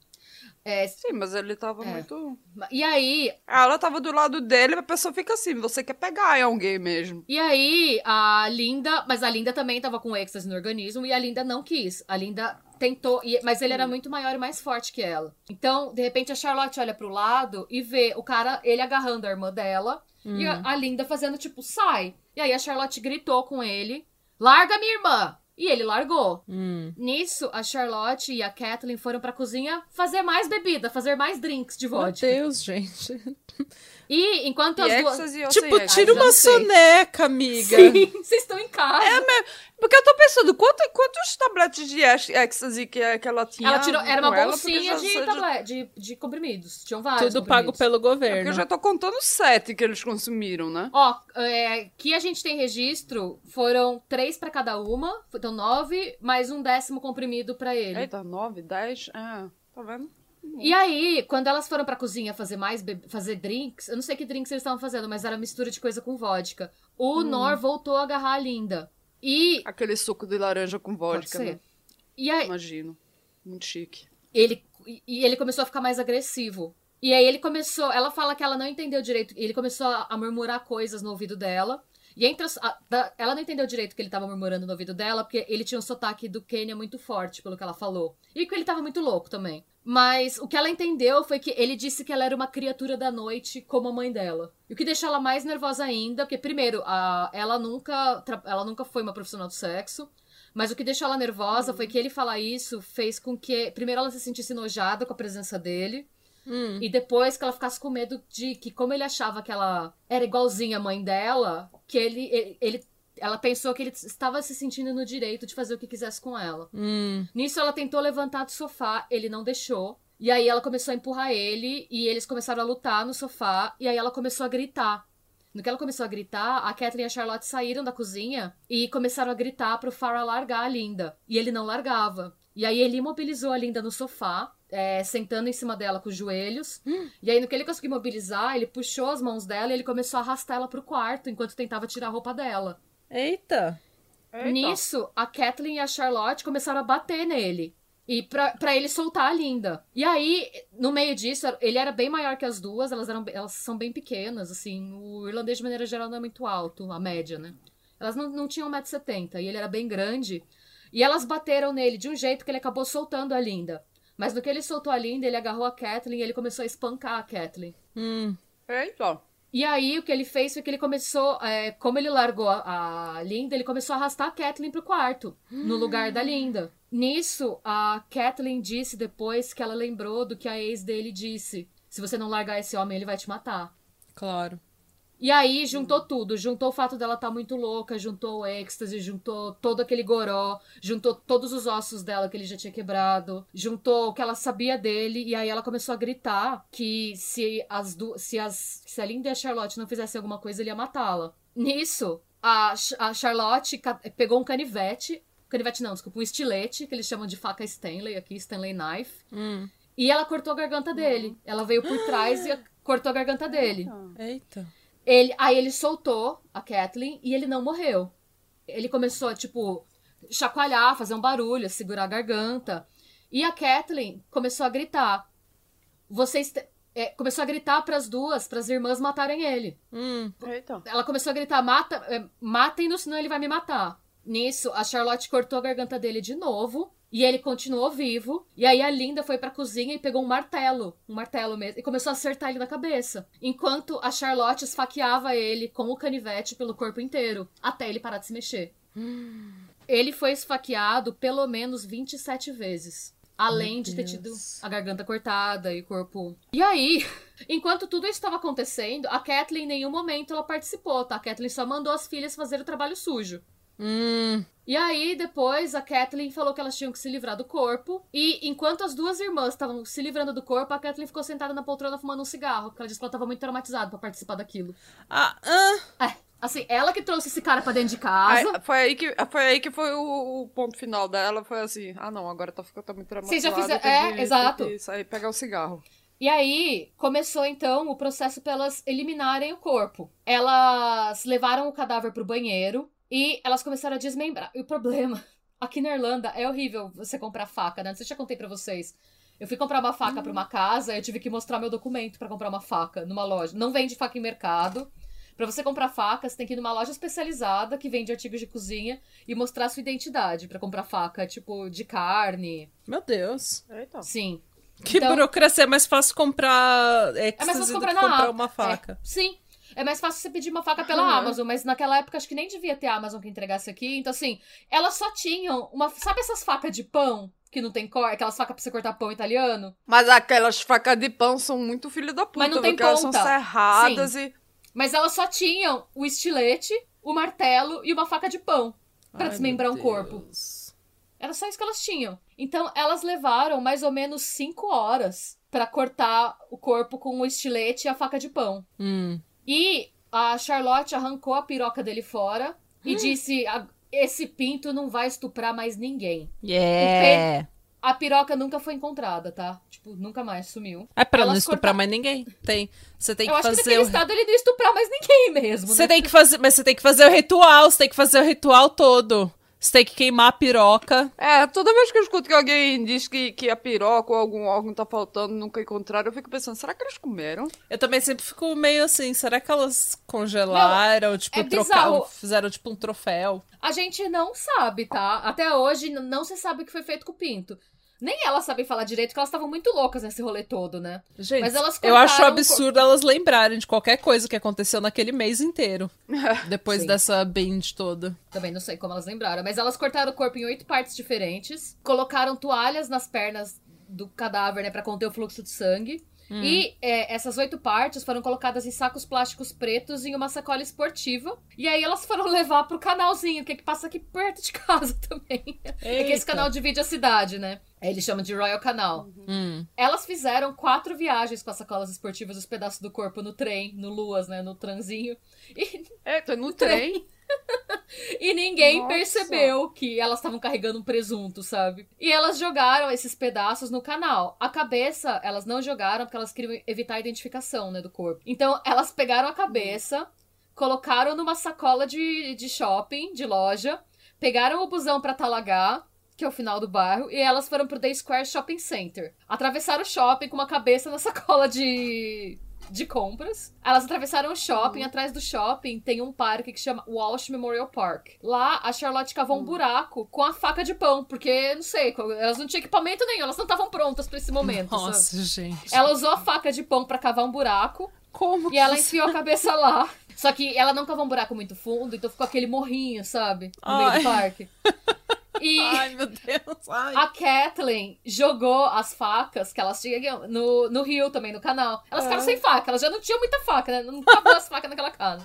É, Sim, mas ele tava é. muito. E aí. Ela tava do lado dele, a pessoa fica assim, você quer pegar alguém mesmo. E aí, a Linda. Mas a Linda também tava com êxtase no organismo e a Linda não quis. A Linda tentou. Mas ele era muito maior e mais forte que ela. Então, de repente, a Charlotte olha pro lado e vê o cara, ele agarrando a irmã dela. Hum. E a, a Linda fazendo tipo, sai. E aí a Charlotte gritou com ele: Larga minha irmã! E ele largou. Hum. Nisso, a Charlotte e a Kathleen foram pra cozinha fazer mais bebida, fazer mais drinks de vodka. Meu Deus, gente. E enquanto e as duas. Tipo, tira uma soneca, amiga. Sim, vocês estão em casa. É mesmo. Porque eu tô pensando, quanto, quantos tabletes de ecstasy que, que ela tinha? Ela tirou, era uma bolsinha de, tablet, de, de comprimidos. Tinham vários. Tudo pago pelo governo. É porque eu já tô contando sete que eles consumiram, né? Ó, é, que a gente tem registro foram três pra cada uma. Então nove, mais um décimo comprimido pra ele. Eita, nove, dez? É, tá vendo? E aí, quando elas foram pra cozinha fazer mais fazer drinks, eu não sei que drinks eles estavam fazendo, mas era mistura de coisa com vodka. O hum. Nor voltou a agarrar a Linda. E. Aquele suco de laranja com vodka, né? E aí... Imagino. Muito chique. Ele, e ele começou a ficar mais agressivo. E aí ele começou. Ela fala que ela não entendeu direito. Ele começou a murmurar coisas no ouvido dela. E entre a, da, ela não entendeu direito que ele tava murmurando no ouvido dela, porque ele tinha um sotaque do Quênia muito forte, pelo que ela falou. E que ele tava muito louco também. Mas o que ela entendeu foi que ele disse que ela era uma criatura da noite como a mãe dela. E o que deixou ela mais nervosa ainda, porque primeiro, a, ela nunca ela nunca foi uma profissional do sexo. Mas o que deixou ela nervosa foi que ele falar isso fez com que primeiro ela se sentisse enojada com a presença dele. Hum. E depois que ela ficasse com medo de que, como ele achava que ela era igualzinha à mãe dela, que ele, ele, ele ela pensou que ele estava se sentindo no direito de fazer o que quisesse com ela. Hum. Nisso, ela tentou levantar do sofá, ele não deixou. E aí ela começou a empurrar ele e eles começaram a lutar no sofá. E aí ela começou a gritar. No que ela começou a gritar, a Kathleen e a Charlotte saíram da cozinha e começaram a gritar pro Farrah largar a Linda. E ele não largava. E aí ele imobilizou a Linda no sofá, é, sentando em cima dela com os joelhos. Hum. E aí, no que ele conseguiu mobilizar, ele puxou as mãos dela e ele começou a arrastar ela pro quarto enquanto tentava tirar a roupa dela. Eita! Eita. Nisso, a Kathleen e a Charlotte começaram a bater nele. E pra, pra ele soltar a Linda. E aí, no meio disso, ele era bem maior que as duas, elas, eram, elas são bem pequenas, assim. O irlandês, de maneira geral, não é muito alto, a média, né? Elas não, não tinham 1,70m, e ele era bem grande. E elas bateram nele de um jeito que ele acabou soltando a Linda. Mas no que ele soltou a Linda, ele agarrou a Kathleen e ele começou a espancar a Kathleen. Hum. Eita! E aí, o que ele fez foi que ele começou, é, como ele largou a, a, Linda, ele começou a arrastar a Kathleen pro quarto, no lugar da Linda. Nisso, a Kathleen disse depois que ela lembrou do que a ex dele disse: se você não largar esse homem, ele vai te matar. Claro. E aí juntou tudo, juntou o fato dela estar tá muito louca, juntou o êxtase, juntou todo aquele goró, juntou todos os ossos dela que ele já tinha quebrado, juntou o que ela sabia dele, e aí ela começou a gritar que se as duas, se as se a Linda e a Charlotte não fizessem alguma coisa, ele ia matá-la. Nisso, a, a Charlotte pegou um canivete, canivete não, desculpa, um estilete, que eles chamam de faca Stanley aqui, Stanley Knife. Hum. E ela cortou a garganta dele. Ela veio por trás e cortou a garganta dele. Eita. Ele, aí ele soltou a Kathleen e ele não morreu. Ele começou a, tipo, chacoalhar, fazer um barulho, segurar a garganta. E a Kathleen começou a gritar. Vocês. É, começou a gritar para as duas, para as irmãs matarem ele. Hum. Ela começou a gritar: Mata, é, matem-no, senão ele vai me matar. Nisso, a Charlotte cortou a garganta dele de novo. E ele continuou vivo. E aí a Linda foi pra cozinha e pegou um martelo. Um martelo mesmo. E começou a acertar ele na cabeça. Enquanto a Charlotte esfaqueava ele com o canivete pelo corpo inteiro. Até ele parar de se mexer. Ele foi esfaqueado pelo menos 27 vezes. Além Meu de ter tido a garganta cortada e o corpo. E aí, enquanto tudo isso estava acontecendo, a Kathleen em nenhum momento ela participou, tá? A Kathleen só mandou as filhas fazer o trabalho sujo. Hum. E aí, depois, a Kathleen falou que elas tinham que se livrar do corpo. E enquanto as duas irmãs estavam se livrando do corpo, a Kathleen ficou sentada na poltrona fumando um cigarro. Porque ela disse que ela estava muito traumatizada para participar daquilo. Ah, ah. É. Assim, ela que trouxe esse cara pra dentro de casa. Aí, foi, aí que, foi aí que foi o, o, ponto final dela. Foi assim: ah, não, agora tá ficando muito traumatizada. Vocês já fizeram. É, que, exato. Sair pegar o cigarro. E aí começou então o processo para elas eliminarem o corpo. Elas levaram o cadáver pro banheiro e elas começaram a desmembrar. E o problema, aqui na Irlanda, é horrível você comprar faca, né? Não sei se eu já contei pra vocês. Eu fui comprar uma faca uhum. pra uma casa, eu tive que mostrar meu documento para comprar uma faca numa loja. Não vende faca em mercado. Para você comprar faca, você tem que ir numa loja especializada que vende artigos de cozinha e mostrar sua identidade para comprar faca, tipo de carne. Meu Deus. Eita. Sim. Que então, burocracia, é mais fácil comprar é mais fácil comprar, na comprar uma faca. É, sim. É mais fácil você pedir uma faca pela uhum. Amazon, mas naquela época acho que nem devia ter a Amazon que entregasse aqui. Então, assim, elas só tinham uma. Sabe essas facas de pão? Que não tem cor, aquelas facas pra você cortar pão italiano? Mas aquelas facas de pão são muito filho da puta, mas não tem porque ponta. elas são serradas Sim. e. Mas elas só tinham o estilete, o martelo e uma faca de pão para desmembrar um corpo. Era só isso que elas tinham. Então elas levaram mais ou menos cinco horas para cortar o corpo com o estilete e a faca de pão. Hum. E a Charlotte arrancou a piroca dele fora e disse: Esse pinto não vai estuprar mais ninguém. Yeah. A piroca nunca foi encontrada, tá? Tipo, nunca mais sumiu. É pra Elas não estuprar mais ninguém. Tem. Você tem Eu que fazer. Que naquele o... estado ele não estuprar mais ninguém mesmo. Você né? tem que fazer. Mas você tem que fazer o ritual. Você tem que fazer o ritual todo. Você tem que queimar a piroca. É, toda vez que eu escuto que alguém diz que, que a piroca ou algum órgão tá faltando, nunca encontraram, eu fico pensando, será que eles comeram? Eu também sempre fico meio assim, será que elas congelaram, não, tipo, é trocaram, fizeram tipo um troféu? A gente não sabe, tá? Até hoje não se sabe o que foi feito com o pinto. Nem elas sabem falar direito, porque elas estavam muito loucas nesse rolê todo, né? Gente, Mas elas eu acho absurdo elas lembrarem de qualquer coisa que aconteceu naquele mês inteiro. depois dessa binge toda. Também não sei como elas lembraram. Mas elas cortaram o corpo em oito partes diferentes. Colocaram toalhas nas pernas do cadáver, né? Pra conter o fluxo de sangue. Hum. E é, essas oito partes foram colocadas em sacos plásticos pretos em uma sacola esportiva. E aí elas foram levar pro canalzinho, que, é que passa aqui perto de casa também. Eita. É que esse canal divide a cidade, né? Eles chamam de Royal Canal. Uhum. Hum. Elas fizeram quatro viagens com as sacolas esportivas, os pedaços do corpo no trem, no Luas, né? No tranzinho. E... Eita, no trem. trem. e ninguém Nossa. percebeu que elas estavam carregando um presunto, sabe? E elas jogaram esses pedaços no canal. A cabeça, elas não jogaram porque elas queriam evitar a identificação, né, do corpo. Então, elas pegaram a cabeça, colocaram numa sacola de, de shopping, de loja, pegaram o busão para Talagá, que é o final do bairro, e elas foram pro The Square Shopping Center. Atravessaram o shopping com uma cabeça na sacola de de compras. Elas atravessaram o shopping. Uhum. Atrás do shopping tem um parque que chama Walsh Memorial Park. Lá, a Charlotte cavou uhum. um buraco com a faca de pão, porque, não sei, elas não tinham equipamento nenhum, elas não estavam prontas para esse momento. Nossa, sabe? gente. Ela usou a faca de pão para cavar um buraco. Como? E ela enfiou a cabeça lá. Só que ela não cavou um buraco muito fundo, então ficou aquele morrinho, sabe? No Ai. meio do parque. E Ai, meu Deus. Ai. a Kathleen jogou as facas que elas tinham no, no rio também, no canal. Elas ficaram é. sem faca, elas já não tinham muita faca, né? Não acabou as facas naquela casa.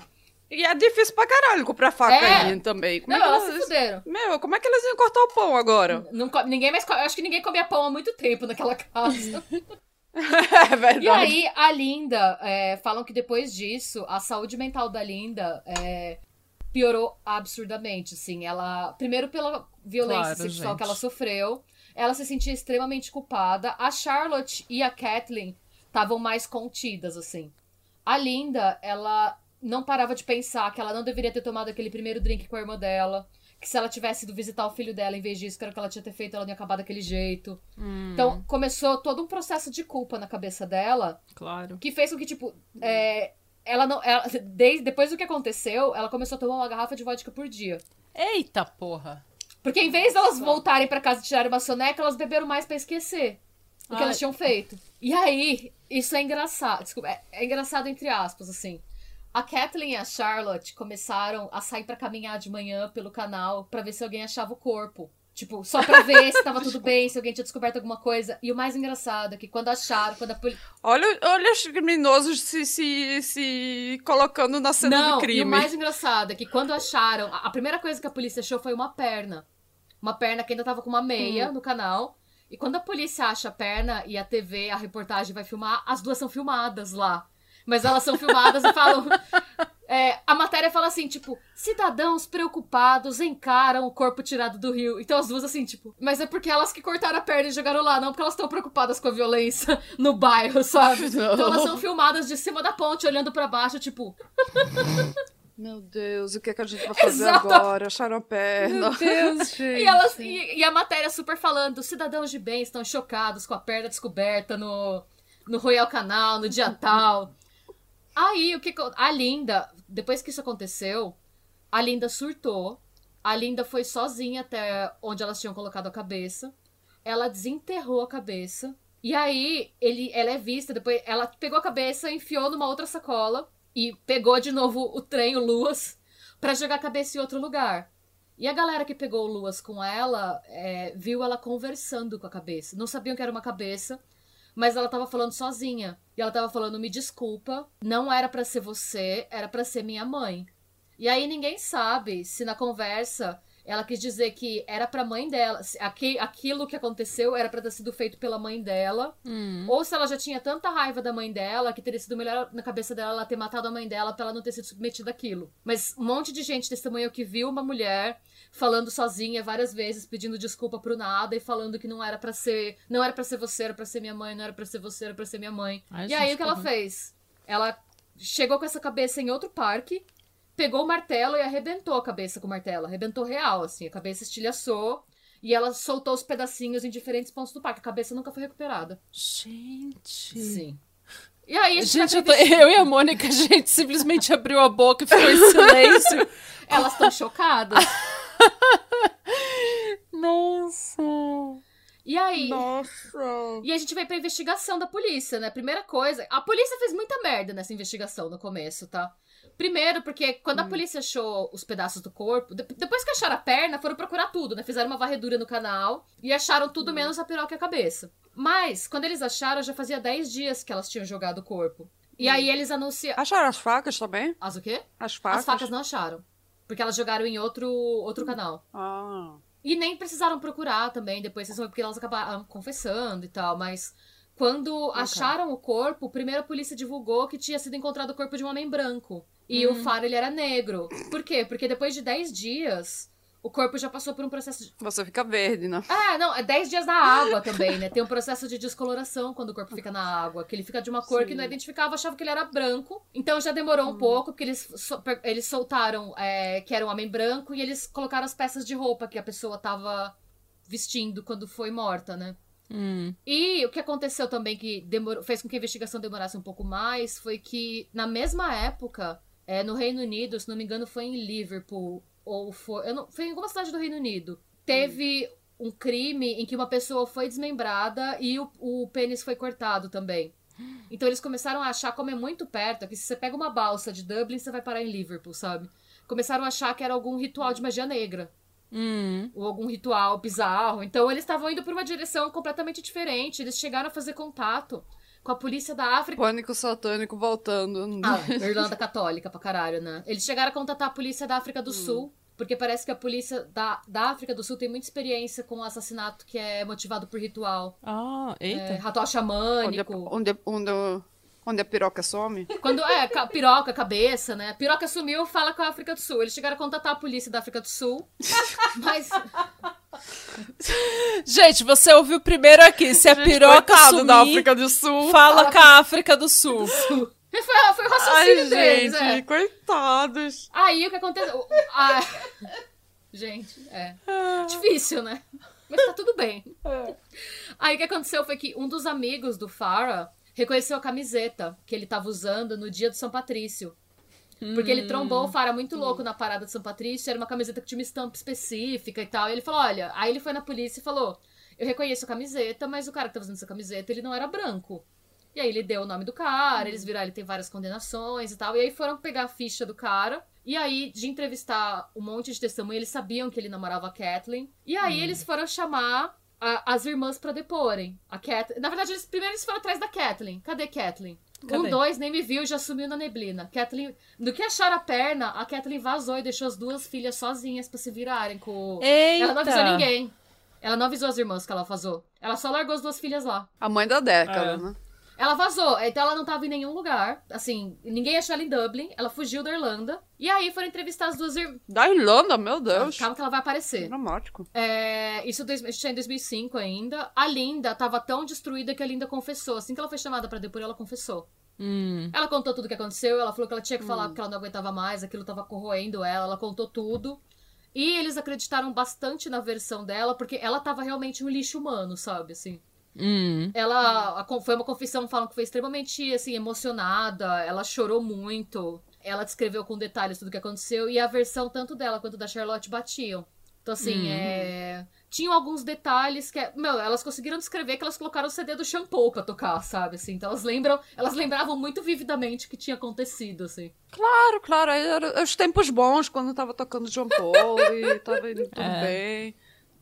E é difícil pra caralho comprar faca é. aí também. Como não, é elas, elas se fuderam. Meu, como é que elas iam cortar o pão agora? Não, não ninguém mais. Eu acho que ninguém comia pão há muito tempo naquela casa. é verdade. E aí, a Linda, é, falam que depois disso, a saúde mental da Linda é, piorou absurdamente, assim. Ela, primeiro pela violência claro, sexual gente. que ela sofreu, ela se sentia extremamente culpada. A Charlotte e a Kathleen estavam mais contidas, assim. A Linda, ela não parava de pensar que ela não deveria ter tomado aquele primeiro drink com a irmã dela. Que se ela tivesse ido visitar o filho dela, em vez disso, que era o que ela tinha ter feito, ela não ia acabar daquele jeito. Hum. Então, começou todo um processo de culpa na cabeça dela. Claro. Que fez com que, tipo, é, ela não. Ela, desde, depois do que aconteceu, ela começou a tomar uma garrafa de vodka por dia. Eita porra! Porque em vez delas voltarem para casa e tirarem uma soneca, elas beberam mais para esquecer o que elas tinham feito. E aí, isso é engraçado. Desculpa, é, é engraçado entre aspas, assim. A Kathleen e a Charlotte começaram a sair para caminhar de manhã pelo canal para ver se alguém achava o corpo. Tipo, só pra ver se tava tudo bem, se alguém tinha descoberto alguma coisa. E o mais engraçado é que quando acharam, quando a polícia. Olha, olha os criminosos se, se, se colocando na cena Não, do crime. E o mais engraçado é que quando acharam, a primeira coisa que a polícia achou foi uma perna. Uma perna que ainda tava com uma meia hum. no canal. E quando a polícia acha a perna e a TV, a reportagem vai filmar, as duas são filmadas lá. Mas elas são filmadas e falam. É, a matéria fala assim, tipo, cidadãos preocupados encaram o corpo tirado do rio. Então as duas assim, tipo, mas é porque elas que cortaram a perna e jogaram lá, não porque elas estão preocupadas com a violência no bairro, sabe? Não. Então elas são filmadas de cima da ponte, olhando para baixo, tipo. Meu Deus, o que, é que a gente vai fazer Exato. agora? Acharam a perna. Meu Deus, gente. E, elas, e, e, a matéria super falando: cidadãos de bem estão chocados com a perna descoberta no, no Royal Canal, no dia tal. Aí, o que. A Linda, depois que isso aconteceu, a Linda surtou. A Linda foi sozinha até onde elas tinham colocado a cabeça. Ela desenterrou a cabeça. E aí, ele, ela é vista, depois ela pegou a cabeça, enfiou numa outra sacola e pegou de novo o trem, o Luas, para jogar a cabeça em outro lugar. E a galera que pegou o Luas com ela é, viu ela conversando com a cabeça. Não sabiam que era uma cabeça, mas ela tava falando sozinha. E ela tava falando: me desculpa, não era para ser você, era para ser minha mãe. E aí ninguém sabe se na conversa ela quis dizer que era pra mãe dela. aquilo que aconteceu era pra ter sido feito pela mãe dela. Hum. Ou se ela já tinha tanta raiva da mãe dela que teria sido melhor na cabeça dela ela ter matado a mãe dela pra ela não ter sido submetida àquilo. Mas um monte de gente testemunhou que viu uma mulher falando sozinha várias vezes, pedindo desculpa pro nada e falando que não era para ser. Não era para ser você, era pra ser minha mãe, não era para ser você, era pra ser minha mãe. Ai, e aí o que ela fez? Ela chegou com essa cabeça em outro parque pegou o martelo e arrebentou a cabeça com o martelo. Arrebentou real, assim. A cabeça estilhaçou. E ela soltou os pedacinhos em diferentes pontos do parque. A cabeça nunca foi recuperada. Gente. Sim. E aí, a gente, gente eu, tô, eu, e a Mônica, a gente simplesmente abriu a boca e ficou em silêncio. Elas estão chocadas. Nossa. E aí? Nossa. E a gente vai pra investigação da polícia, né? Primeira coisa, a polícia fez muita merda nessa investigação no começo, tá? Primeiro, porque quando a hum. polícia achou os pedaços do corpo, depois que acharam a perna, foram procurar tudo, né? Fizeram uma varredura no canal e acharam tudo hum. menos a piroca e a cabeça. Mas, quando eles acharam, já fazia 10 dias que elas tinham jogado o corpo. E hum. aí eles anunciaram. Acharam as facas também? As o quê? As facas. As facas não acharam. Porque elas jogaram em outro, outro canal. Ah. E nem precisaram procurar também depois, porque elas acabaram confessando e tal, mas. Quando okay. acharam o corpo, primeiro a polícia divulgou que tinha sido encontrado o corpo de um homem branco. E o hum. Faro, ele era negro. Por quê? Porque depois de 10 dias, o corpo já passou por um processo de... Você fica verde, né? Ah, não, é 10 dias na água também, né? Tem um processo de descoloração quando o corpo fica na água, que ele fica de uma cor Sim. que não identificava, achava que ele era branco. Então já demorou hum. um pouco, porque eles, eles soltaram é, que era um homem branco e eles colocaram as peças de roupa que a pessoa tava vestindo quando foi morta, né? Hum. E o que aconteceu também que demorou, fez com que a investigação demorasse um pouco mais foi que, na mesma época, é, no Reino Unido, se não me engano, foi em Liverpool. Ou foi. Eu não, foi em alguma cidade do Reino Unido. Teve hum. um crime em que uma pessoa foi desmembrada e o, o pênis foi cortado também. Então eles começaram a achar, como é muito perto, que se você pega uma balsa de Dublin, você vai parar em Liverpool, sabe? Começaram a achar que era algum ritual de magia negra. Hum. Ou algum ritual bizarro. Então eles estavam indo por uma direção completamente diferente. Eles chegaram a fazer contato com a polícia da África. Pânico satânico voltando. Ah, Irlanda católica pra caralho, né? Eles chegaram a contatar a polícia da África do hum. Sul. Porque parece que a polícia da, da África do Sul tem muita experiência com o assassinato que é motivado por ritual. Ah, eita. É, ritual xamânico. Onde, onde, onde, onde a piroca some? Quando, é, piroca, cabeça, né? Piroca sumiu, fala com a África do Sul. Eles chegaram a contatar a polícia da África do Sul. mas Gente, você ouviu primeiro aqui. Se a piroca sumir, da África do Sul. Fala com a África do Sul. Foi, foi o raciocínio Ai, deles, gente, é. coitados. Aí o que aconteceu? A... Gente, é. Difícil, né? Mas tá tudo bem. Aí o que aconteceu foi que um dos amigos do Farah reconheceu a camiseta que ele tava usando no dia do São Patrício. Porque ele trombou o Farah muito louco na parada de São Patrício, era uma camiseta que tinha uma estampa específica e tal. E ele falou: olha, aí ele foi na polícia e falou: Eu reconheço a camiseta, mas o cara que tava usando essa camiseta, ele não era branco. E aí ele deu o nome do cara, eles viram, ele tem várias condenações e tal. E aí foram pegar a ficha do cara. E aí, de entrevistar um monte de testemunha, eles sabiam que ele namorava a Kathleen. E aí eles foram chamar a- as irmãs pra deporem. A Cat... Na verdade, eles primeiro eles foram atrás da Kathleen. Cadê Kathleen? Cadê? Um, dois, nem me viu, já sumiu na neblina. Kathleen... Do que acharam a perna, a Kathleen vazou e deixou as duas filhas sozinhas pra se virarem com... Eita! Ela não avisou ninguém. Ela não avisou as irmãs que ela vazou. Ela só largou as duas filhas lá. A mãe da década, É. né? Ela vazou, então ela não tava em nenhum lugar. Assim, ninguém achou ela em Dublin. Ela fugiu da Irlanda. E aí foram entrevistar as duas irmãs. Da Irlanda, meu Deus. Calma que ela vai aparecer. Dramático. É, isso dois, a gente tá em 2005 ainda. A Linda tava tão destruída que a Linda confessou. Assim que ela foi chamada pra depor, ela confessou. Hum. Ela contou tudo o que aconteceu, ela falou que ela tinha que falar porque ela não aguentava mais, aquilo tava corroendo ela, ela contou tudo. E eles acreditaram bastante na versão dela, porque ela tava realmente um lixo humano, sabe, assim. Hum. Ela a foi uma confissão, falam que foi extremamente assim emocionada, ela chorou muito. Ela descreveu com detalhes tudo o que aconteceu e a versão tanto dela quanto da Charlotte batiam. Então assim, é... tinham alguns detalhes que, é- meu, elas conseguiram descrever que elas colocaram o CD do Shampoo pra tocar, sabe assim. Então elas lembram, elas lembravam muito vividamente o que tinha acontecido, assim. Claro, claro. Aí eram os tempos bons, quando eu tava tocando João Paulo e tava indo tudo É. bem.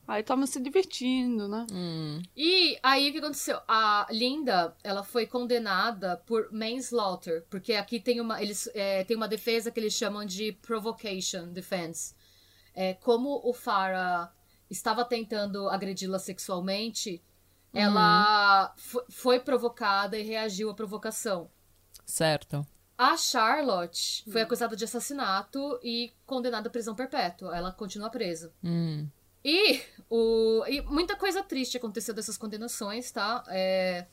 Aí tava se divertindo, né? Hum. E aí o que aconteceu? A Linda, ela foi condenada por manslaughter, porque aqui tem uma, eles é, tem uma defesa que eles chamam de provocation defense. É, como o Farah estava tentando agredi-la sexualmente, ela fo- foi provocada e reagiu à provocação. Certo. A Charlotte foi acusada de assassinato e condenada à prisão perpétua. Ela continua presa. Hum. E, o, e muita coisa triste aconteceu dessas condenações, tá? É,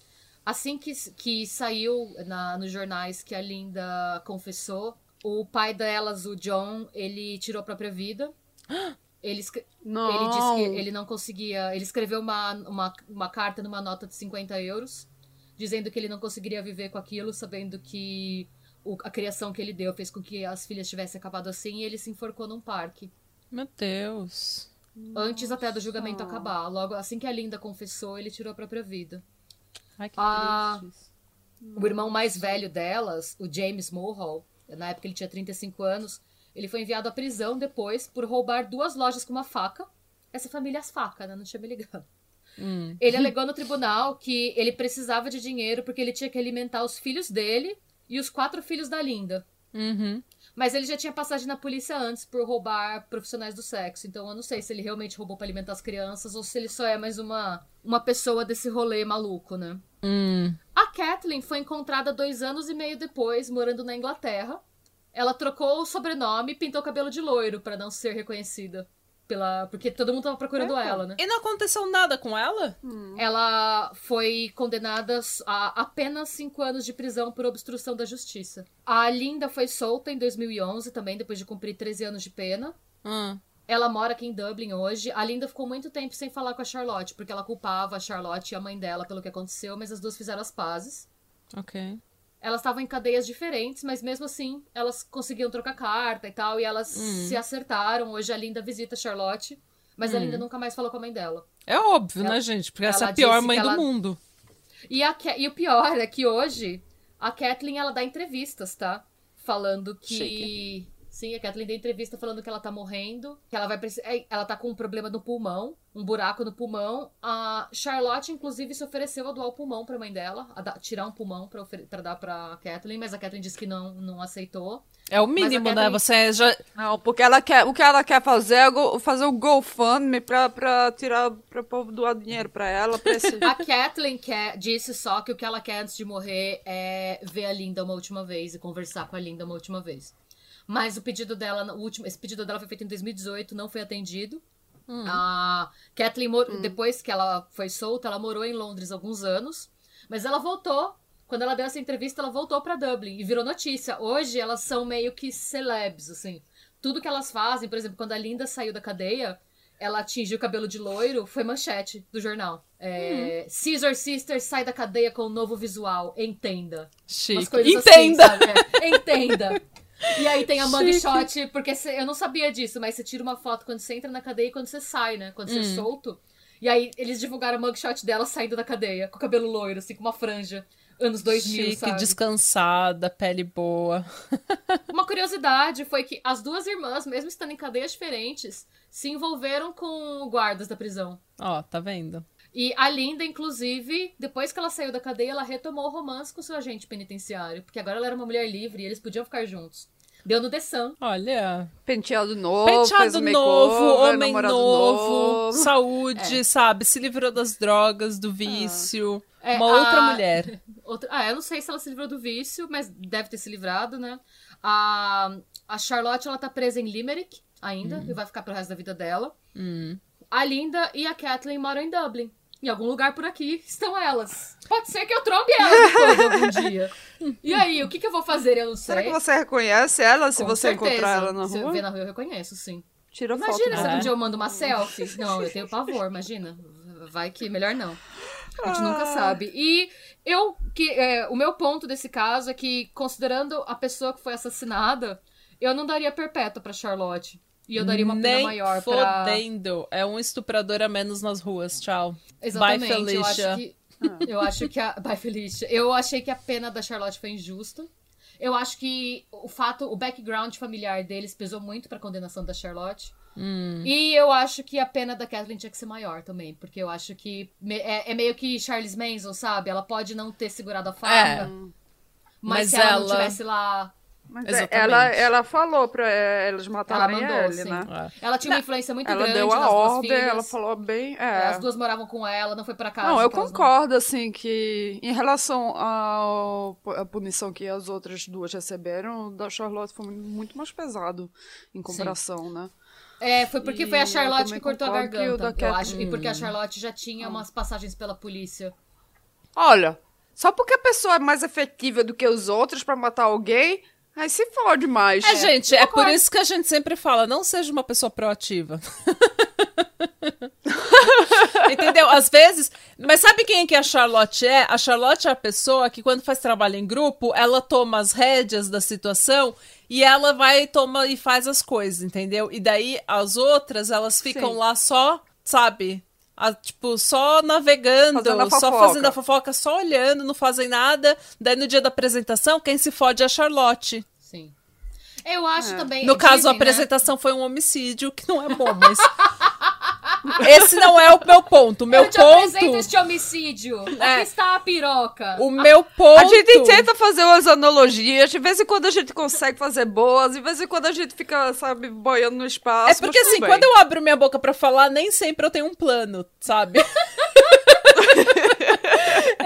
assim que, que saiu na, nos jornais que a Linda confessou, o pai delas, o John, ele tirou a própria vida. Ele, Não. ele disse que ele não conseguia. Ele escreveu uma, uma, uma carta numa nota de 50 euros, dizendo que ele não conseguiria viver com aquilo, sabendo que o- a criação que ele deu fez com que as filhas tivessem acabado assim, e ele se enforcou num parque. Meu Deus. Antes até do julgamento acabar. Logo, assim que a Linda confessou, ele tirou a própria vida. Ai, que Ah. triste. O irmão mais velho delas, o James Mulhall, na época ele tinha 35 anos, ele foi enviado à prisão depois por roubar duas lojas com uma faca. Essa família é as facas, né? Não tinha me ligado. Hum. Ele alegou no tribunal que ele precisava de dinheiro porque ele tinha que alimentar os filhos dele e os quatro filhos da Linda. Uhum. Mas ele já tinha passagem na polícia antes por roubar profissionais do sexo. Então eu não sei se ele realmente roubou pra alimentar as crianças ou se ele só é mais uma, uma pessoa desse rolê maluco, né? Hum. A Kathleen foi encontrada dois anos e meio depois, morando na Inglaterra. Ela trocou o sobrenome e pintou o cabelo de loiro pra não ser reconhecida. Pela... Porque todo mundo tava procurando É. ela, né? E não aconteceu nada com ela? Ela foi condenada a apenas cinco anos de prisão por obstrução da justiça. A Linda foi solta em 2011 também, depois de cumprir 13 anos de pena. Hum. Ela mora aqui em Dublin hoje. A Linda ficou muito tempo sem falar com a Charlotte, porque ela culpava a Charlotte e a mãe dela pelo que aconteceu, mas as duas fizeram as pazes. Ok. Elas estavam em cadeias diferentes, mas mesmo assim elas conseguiam trocar carta e tal, e elas se acertaram. Hoje a Linda visita a Charlotte, mas a Linda nunca mais falou com a mãe dela. É óbvio, Ela- né, gente? Porque essa é ela a pior mãe que do ela- mundo. E, a e o pior é que hoje a Kathleen ela dá entrevistas, tá? Falando que. Chique. Sim, a Kathleen dá entrevista falando que ela tá morrendo, que ela vai precisar. Ela tá com um problema no pulmão, um buraco no pulmão. A Charlotte, inclusive, se ofereceu a doar o pulmão pra mãe dela, a dar- tirar um pulmão pra, ofere- pra dar pra Kathleen, mas a Kathleen disse que não, não aceitou. É o mínimo, né? Kathleen- Você já. Não, porque ela quer, o que ela quer fazer é go- fazer o GoFundMe pra, pra tirar, pra povo doar dinheiro pra ela. Pra esse... A Kathleen quer, disse só que o que ela quer antes de morrer é ver a Linda uma última vez e conversar com a Linda uma última vez. Mas o pedido dela, o último, esse pedido dela foi feito em 2018, não foi atendido. A Kathleen, mor- depois que ela foi solta, ela morou em Londres alguns anos. Mas ela voltou quando ela deu essa entrevista, ela voltou para Dublin e virou notícia. Hoje elas são meio que celebs, assim. Tudo que elas fazem, por exemplo, quando a Linda saiu da cadeia, ela atingiu o cabelo de loiro, foi manchete do jornal. É, hum. Caesar Sisters sai da cadeia com um novo visual. Entenda. Chique. Entenda! Assim, é, entenda. E aí tem a mugshot, porque cê, eu não sabia disso, mas você tira uma foto quando você entra na cadeia e quando você sai, né? Quando você é hum. é solto. E aí eles divulgaram a mugshot dela saindo da cadeia, com o cabelo loiro, assim, com uma franja. Anos 2000, Chique, sabe? descansada, pele boa. uma curiosidade foi que as duas irmãs, mesmo estando em cadeias diferentes, se envolveram com guardas da prisão. Ó, tá vendo? E a Linda, inclusive, depois que ela saiu da cadeia, ela retomou o romance com seu agente penitenciário. Porque agora ela era uma mulher livre e eles podiam ficar juntos. Deu no The Sun. Olha. Penteado novo. Penteado novo, homem novo, novo, saúde, é. sabe? Se livrou das drogas, do vício. Ah. É, uma a... outra mulher. Outra... Ah, eu não sei se ela se livrou do vício, mas deve ter se livrado, né? A, a Charlotte, ela tá presa em Limerick ainda, hum. e vai ficar pro resto da vida dela. Hum. A Linda e a Kathleen moram em Dublin. Em algum lugar por aqui estão elas. Pode ser que eu trombe elas depois algum dia. E aí, o que, que eu vou fazer? Eu não sei. Será que você reconhece ela se Com você certeza. encontrar ela na rua? Se eu ver na rua, eu reconheço, sim. Tira imagina foto. Se algum dia eu mando uma selfie. Não, eu tenho pavor, imagina. Vai que melhor não. A gente ah. nunca sabe. E eu, que é, o meu ponto desse caso é que, considerando a pessoa que foi assassinada, eu não daria perpétua pra Charlotte. E eu daria uma pena Nem maior fodendo. Pra... É um estuprador a menos nas ruas. Tchau. Exatamente. Bye, Felicia. Eu acho que... Eu acho que a... Bye, Felicia. Eu achei que a pena da Charlotte foi injusta. Eu acho que o fato, o background familiar deles pesou muito pra condenação da Charlotte. Hum. E eu acho que a pena da Kathleen tinha que ser maior também. Porque eu acho que é, é meio que Charles Manson, sabe? Ela pode não ter segurado a faca. É. Mas, mas se ela, ela não tivesse lá mas é, ela, ela falou pra é, eles matarem ela mandou, ele, sim. né? É. Ela tinha uma influência muito ela grande deu a ordem, ela falou bem. É. As duas moravam com ela, não foi pra casa. Não, eu concordo, não... assim, que em relação à punição que as outras duas receberam, da Charlotte foi muito mais pesado em comparação, sim. né? É, foi porque e foi a Charlotte que cortou a garganta, eu acho. E porque a Charlotte já tinha hum. umas passagens pela polícia. Olha, só porque a pessoa é mais efetiva do que os outros para matar alguém, Ai, se fode mais. É, é gente, é por isso que a gente sempre fala, não seja uma pessoa proativa. Entendeu? Às vezes. Mas sabe quem que a Charlotte é? A Charlotte é a pessoa que, quando faz trabalho em grupo, ela toma as rédeas da situação e ela vai, toma e faz as coisas, entendeu? E daí as outras, elas ficam Sim. lá só, sabe? A, tipo, só navegando, fazendo só fazendo a fofoca, só olhando, não fazem nada. Daí no dia da apresentação, quem se fode é a Charlotte. Eu acho é. também. No caso, dizem, a né? apresentação né? foi um homicídio, que não é bom, mas. Esse não é o meu ponto. O meu eu te ponto. apresento este homicídio. É. Aqui está a piroca. O meu ponto. A gente tenta fazer umas analogias. De vez em quando a gente consegue fazer boas. De vez em quando a gente fica, sabe, boiando no espaço. É porque assim, bem. quando eu abro minha boca para falar, nem sempre eu tenho um plano, sabe?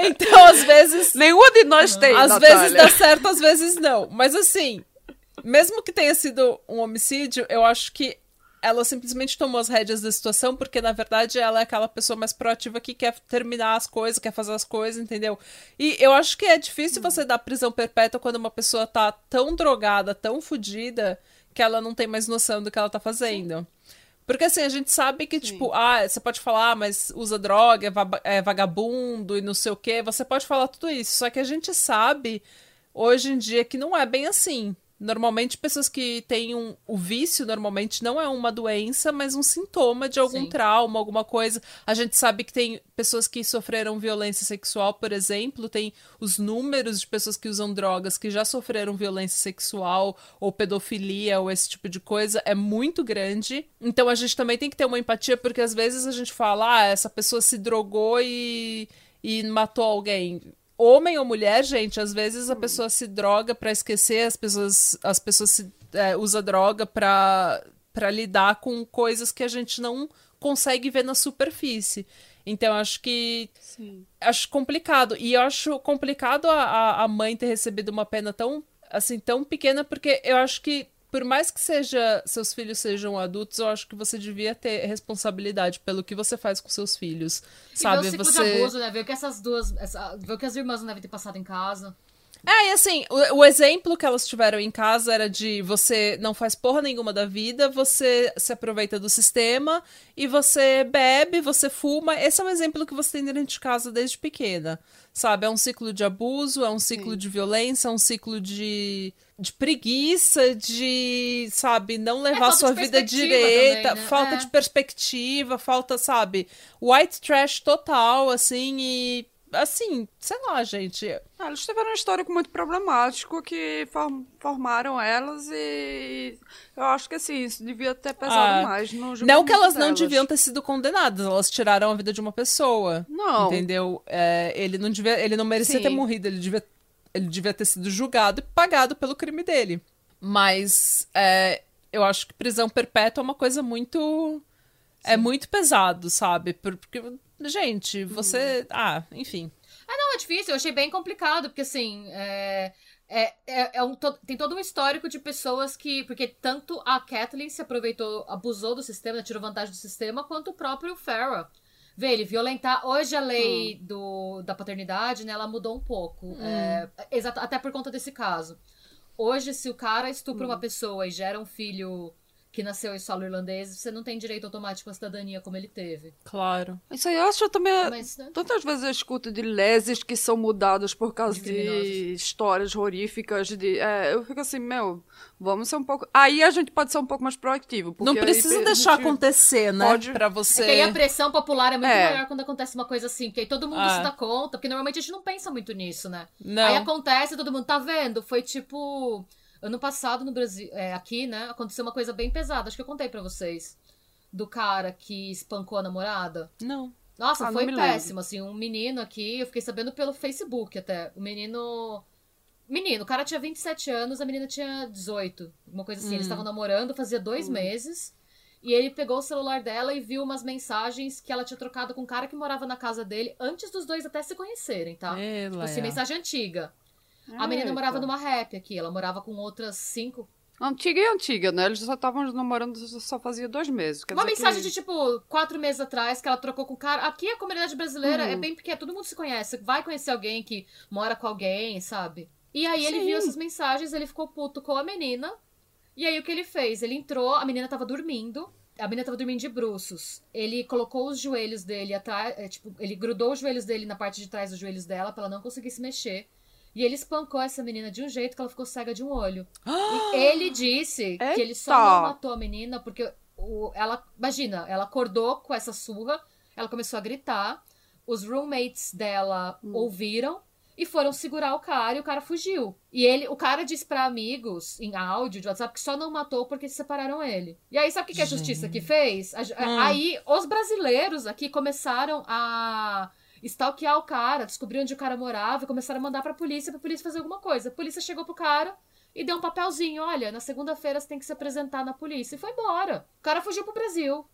então, às vezes. Nenhuma de nós tem. Às Natália. vezes dá certo, às vezes não. Mas assim, mesmo que tenha sido um homicídio, eu acho que ela simplesmente tomou as rédeas da situação, porque na verdade ela é aquela pessoa mais proativa que quer terminar as coisas, quer fazer as coisas, entendeu? E eu acho que é difícil você dar prisão perpétua quando uma pessoa tá tão drogada, tão fodida, que ela não tem mais noção do que ela tá fazendo. Sim. Porque assim, a gente sabe que, Sim. tipo, ah, você pode falar, ah, mas usa droga, é, é vagabundo e não sei o quê. Você pode falar tudo isso. Só que a gente sabe hoje em dia que não é bem assim. Normalmente, pessoas que têm um, o vício, normalmente não é uma doença, mas um sintoma de algum Sim. trauma, alguma coisa. A gente sabe que tem pessoas que sofreram violência sexual, por exemplo, tem os números de pessoas que usam drogas que já sofreram violência sexual ou pedofilia ou esse tipo de coisa é muito grande. Então a gente também tem que ter uma empatia, porque às vezes a gente fala, ah, essa pessoa se drogou e, e matou alguém homem ou mulher, gente, às vezes a pessoa se droga para esquecer, as pessoas, as pessoas se, é, usa droga para para lidar com coisas que a gente não consegue ver na superfície. Então, acho que. Sim. Acho complicado. E eu acho complicado a, a mãe ter recebido uma pena tão, assim, tão pequena, porque eu acho que por mais que seja seus filhos sejam adultos, eu acho que você devia ter responsabilidade pelo que você faz com seus filhos. E sabe? Ver o ciclo você... de abuso, né? Ver o que essas duas. Essa... Ver o que as irmãs não devem ter passado em casa. É, e assim, o, o, exemplo que elas tiveram em casa era de você não faz porra nenhuma da vida, você se aproveita do sistema e você bebe, você fuma. Esse é um exemplo que você tem dentro de casa desde pequena. Sabe? É um ciclo de abuso, é um ciclo Sim. de violência, é um ciclo de, de preguiça, de, sabe, não é levar é, sua vida direita, também, né? falta é. de perspectiva, falta, sabe, white trash total, assim, e assim, sei lá, gente. Ah, eles tiveram um histórico muito problemático que form formaram elas e eu acho que assim, isso devia ter pesado ah, mais no Não que elas delas. não deviam ter sido condenadas, elas tiraram a vida de uma pessoa. Não. Entendeu? É, ele não devia, ele não merecia Sim. ter morrido, ele devia, ele devia ter sido julgado e pagado pelo crime dele. Mas é, eu acho que prisão perpétua é uma coisa muito. É Sim. É muito pesado, sabe? Porque Gente, você. Hum. Ah, enfim. Ah, não, é difícil. Eu achei bem complicado, porque assim. É... É, é, é um, to, tem todo um histórico de pessoas que. Porque tanto a Kathleen se aproveitou, abusou do sistema, tirou vantagem do sistema, quanto o próprio Farrah. Vê, ele violentar. Hoje a lei hum. do, da paternidade, né, ela mudou um pouco. Hum. É, exato, até por conta desse caso. Hoje, se o cara estupra hum. uma pessoa e gera um filho que nasceu em solo irlandês, você não tem direito automático à cidadania como ele teve. Claro. Isso aí eu acho também. Mas, né? Tantas vezes eu escuto de leses que são mudadas por causa de, de histórias horríficas. De, é, eu fico assim, meu, vamos ser um pouco. Aí a gente pode ser um pouco mais proativo. Não precisa aí, deixar acontecer, né? Pode... Pra você. É aí a pressão popular é muito é. maior quando acontece uma coisa assim, porque aí todo mundo ah. se dá conta, porque normalmente a gente não pensa muito nisso, né? Não. Aí acontece, todo mundo tá vendo. Foi tipo. Ano passado no Brasil, é, aqui, né, aconteceu uma coisa bem pesada. Acho que eu contei para vocês. Do cara que espancou a namorada. Não. Nossa, ah, foi péssimo, assim, um menino aqui, eu fiquei sabendo pelo Facebook até. O menino. Menino, o cara tinha 27 anos, a menina tinha 18. Uma coisa assim. Hum. Eles estavam namorando, fazia dois hum. meses. E ele pegou o celular dela e viu umas mensagens que ela tinha trocado com um cara que morava na casa dele antes dos dois até se conhecerem, tá? Ela tipo assim, mensagem antiga. A menina morava numa rap aqui, ela morava com outras cinco. Antiga e antiga, né? Eles só estavam namorando só fazia dois meses. Uma mensagem que... de tipo quatro meses atrás que ela trocou com o cara. Aqui a comunidade brasileira é uhum. bem pequena, todo mundo se conhece. Vai conhecer alguém que mora com alguém, sabe? E aí ele Sim. viu essas mensagens, ele ficou puto com a menina. E aí o que ele fez? Ele entrou, a menina tava dormindo. A menina tava dormindo de bruços. Ele colocou os joelhos dele atrás. É, tipo, ele grudou os joelhos dele na parte de trás dos joelhos dela pra ela não conseguir se mexer. E ele espancou essa menina de um jeito que ela ficou cega de um olho. e ele disse Eita. que ele só não matou a menina porque o, ela. Imagina, ela acordou com essa surra, ela começou a gritar, os roommates dela hum. ouviram e foram segurar o cara e o cara fugiu. E ele, o cara disse para amigos em áudio de WhatsApp que só não matou porque separaram ele. E aí sabe o que, que a justiça aqui fez? A, hum. Aí os brasileiros aqui começaram a stalkear o cara, descobrir onde o cara morava e começaram a mandar pra polícia, pra polícia fazer alguma coisa. A polícia chegou pro cara e deu um papelzinho: olha, na segunda-feira você tem que se apresentar na polícia. E foi embora. O cara fugiu pro Brasil.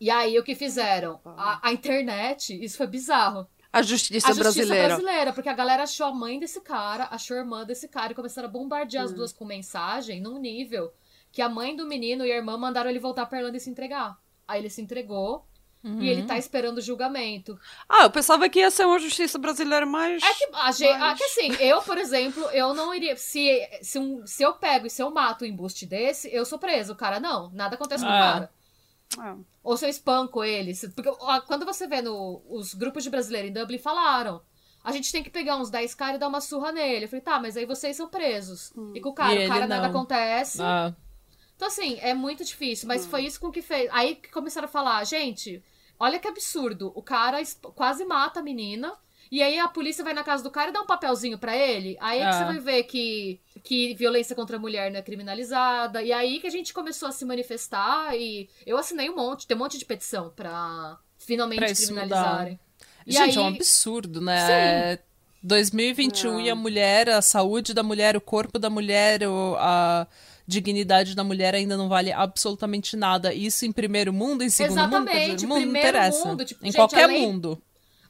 E aí o que fizeram? A, a internet, isso foi bizarro. A justiça, a justiça brasileira. brasileira, porque a galera achou a mãe desse cara, achou a irmã desse cara e começaram a bombardear hum. as duas com mensagem num nível que a mãe do menino e a irmã mandaram ele voltar pra Irlanda e se entregar. Aí ele se entregou. Uhum. E ele tá esperando o julgamento. Ah, eu pensava que ia ser uma justiça brasileira mais. É que, a gente, mais... que assim, eu, por exemplo, eu não iria. Se, se, um, se eu pego e se eu mato um embuste desse, eu sou preso. O cara não. Nada acontece com o ah. cara. Ah. Ou se eu espanco ele. Porque quando você vê no, os grupos de brasileiros em Dublin falaram. A gente tem que pegar uns 10 caras e dar uma surra nele. Eu falei, tá, mas aí vocês são presos. Hum. E com o cara, e o cara nada acontece. Ah. Então, assim, é muito difícil. Mas hum. foi isso com que fez. Aí que começaram a falar, gente, Olha que absurdo. O cara quase mata a menina. E aí a polícia vai na casa do cara e dá um papelzinho para ele. Aí é, que você é. vai ver que, que violência contra a mulher não é criminalizada. E aí que a gente começou a se manifestar e eu assinei um monte, tem um monte de petição pra finalmente pra criminalizarem. E gente, aí... é um absurdo, né? Sim. É 2021 é. e a mulher, a saúde da mulher, o corpo da mulher, o, a dignidade da mulher ainda não vale absolutamente nada. Isso em primeiro mundo, em segundo Exatamente, mundo, mundo não interessa. Mundo, tipo, em gente, qualquer lei, mundo.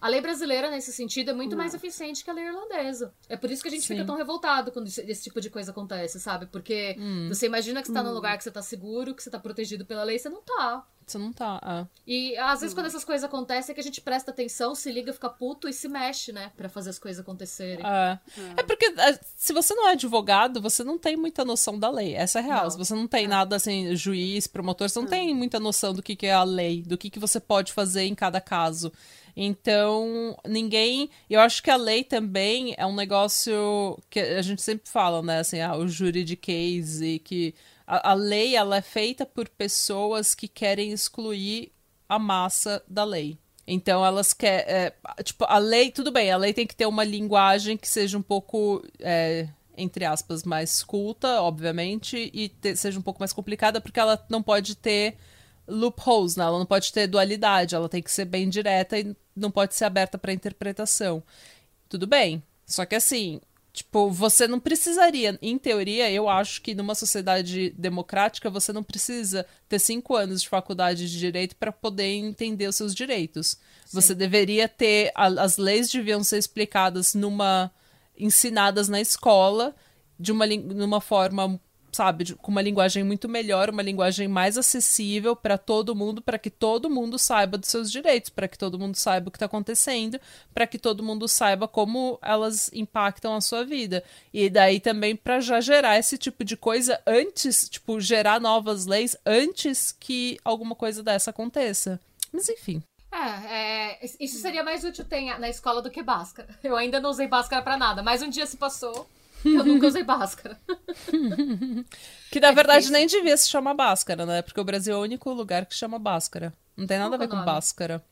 A lei brasileira, nesse sentido, é muito mais eficiente que a lei irlandesa. É por isso que a gente Sim. fica tão revoltado quando esse tipo de coisa acontece, sabe? Porque hum. você imagina que você tá hum. num lugar que você tá seguro, que você tá protegido pela lei, você não tá. Você não tá. É. E às vezes, quando essas coisas acontecem, é que a gente presta atenção, se liga, fica puto e se mexe, né? Pra fazer as coisas acontecerem. É, é. é porque é, se você não é advogado, você não tem muita noção da lei. Essa é real. Não. Se você não tem é. nada assim, juiz, promotor, você não tem muita noção do que, que é a lei, do que, que você pode fazer em cada caso. Então, ninguém. Eu acho que a lei também é um negócio que a gente sempre fala, né? Assim, ah, o júri de case, que a, a lei ela é feita por pessoas que querem excluir a massa da lei. Então elas querem. É, tipo, a lei, tudo bem, a lei tem que ter uma linguagem que seja um pouco. É, entre aspas, mais culta, obviamente, e te, seja um pouco mais complicada, porque ela não pode ter loopholes, né? ela não pode ter dualidade, ela tem que ser bem direta e não pode ser aberta para interpretação. Tudo bem. Só que assim, Tipo, você não precisaria, em teoria, eu acho que numa sociedade democrática você não precisa ter cinco anos de faculdade de direito para poder entender os seus direitos. Sim. Você deveria ter. As leis deviam ser explicadas numa. ensinadas na escola de uma, numa forma sabe, com uma linguagem muito melhor, uma linguagem mais acessível para todo mundo, para que todo mundo saiba dos seus direitos, para que todo mundo saiba o que está acontecendo, para que todo mundo saiba como elas impactam a sua vida. E daí também para já gerar esse tipo de coisa antes, tipo, gerar novas leis antes que alguma coisa dessa aconteça. Mas enfim. É, é, isso seria mais útil ter na escola do que Bhaskara. Eu ainda não usei Bhaskara para nada, mas um dia se passou. Eu nunca usei Bhaskara. que na é verdade difícil. nem devia se chamar Bhaskara, né? Porque o Brasil é o único lugar que chama Bhaskara. Não tem nada Qual a ver com Bhaskara.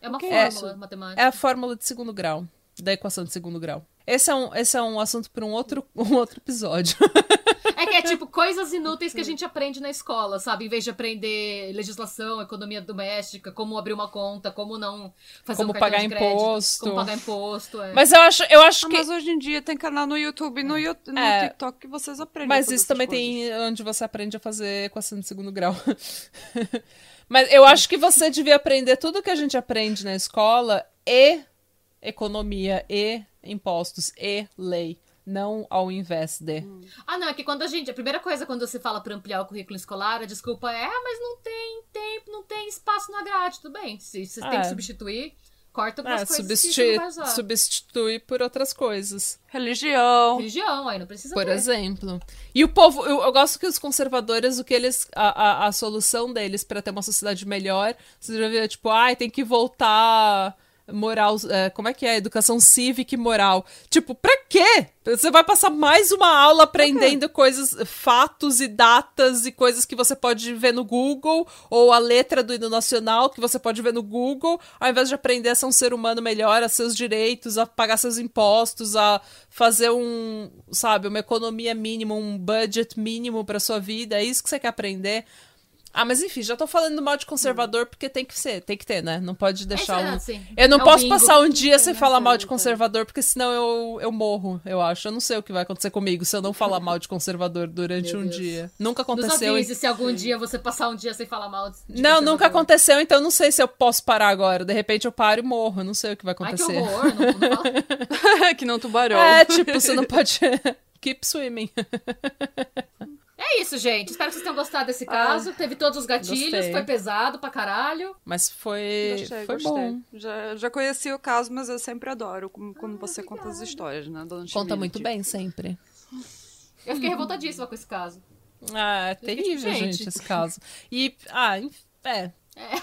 É uma fórmula é, matemática. É a fórmula de segundo grau. Da equação de segundo grau. Esse é um, esse é um assunto para um outro, um outro episódio. É que é tipo coisas inúteis que a gente aprende na escola, sabe? Em vez de aprender legislação, economia doméstica, como abrir uma conta, como não fazer como um pagar de crédito, imposto. como pagar imposto. É. Mas eu acho, eu acho ah, que. Mas hoje em dia tem canal no YouTube e no, YouTube, no é. TikTok que vocês aprendem. Mas isso também coisas. tem onde você aprende a fazer equação de segundo grau. mas eu acho que você devia aprender tudo que a gente aprende na escola e economia e impostos e lei não ao invés de. Hum. Ah, não, é que quando a gente. A primeira coisa quando você fala para ampliar o currículo escolar, a desculpa é, ah, mas não tem tempo, não tem espaço na grade. Tudo bem. Se você tem que é. substituir, corta para é, coisas substitui, que substitui por outras coisas. Religião. Religião, aí não precisa Por ter. exemplo. E o povo, eu, eu, gosto que os conservadores, o que eles. A, a, a solução deles para ter uma sociedade melhor, você já viu, tipo, ai, ah, tem que voltar moral, é, como é que é? Educação cívica e moral. Tipo, pra quê? Você vai passar mais uma aula aprendendo coisas, fatos e datas e coisas que você pode ver no Google, ou a letra do hino nacional que você pode ver no Google, ao invés de aprender a ser um ser humano melhor, a seus direitos, a pagar seus impostos, a fazer um, sabe, uma economia mínima, um budget mínimo para sua vida. É isso que você quer aprender. Ah, mas enfim, já tô falando mal de conservador porque tem que ser, tem que ter, né? Não pode deixar é, um... Assim, eu não é posso passar um dia sem falar mal de conservador, porque senão eu, eu morro, eu acho. Eu não sei o que vai acontecer comigo se eu não falar mal de conservador durante Meu um Deus. dia. Nunca aconteceu. Nos avise se algum dia você passar um dia sem falar mal de Não, nunca aconteceu, então não sei se eu posso parar agora. De repente eu paro e morro, eu não sei o que vai acontecer. Ai, que horror, não, não Que não tubarão. É, tipo, você não pode... Keep swimming. É isso, gente. Espero que vocês tenham gostado desse caso. Ah, Teve todos os gatilhos, gostei. foi pesado pra caralho. Mas foi, gostei, foi gostei. bom. Já, já conheci o caso, mas eu sempre adoro quando ah, você obrigada. conta as histórias, né, dona Conta muito bem, sempre. Eu fiquei revoltadíssima com esse caso. Ah, é terrível, fiquei, gente. gente, esse caso. E, ah, é. É.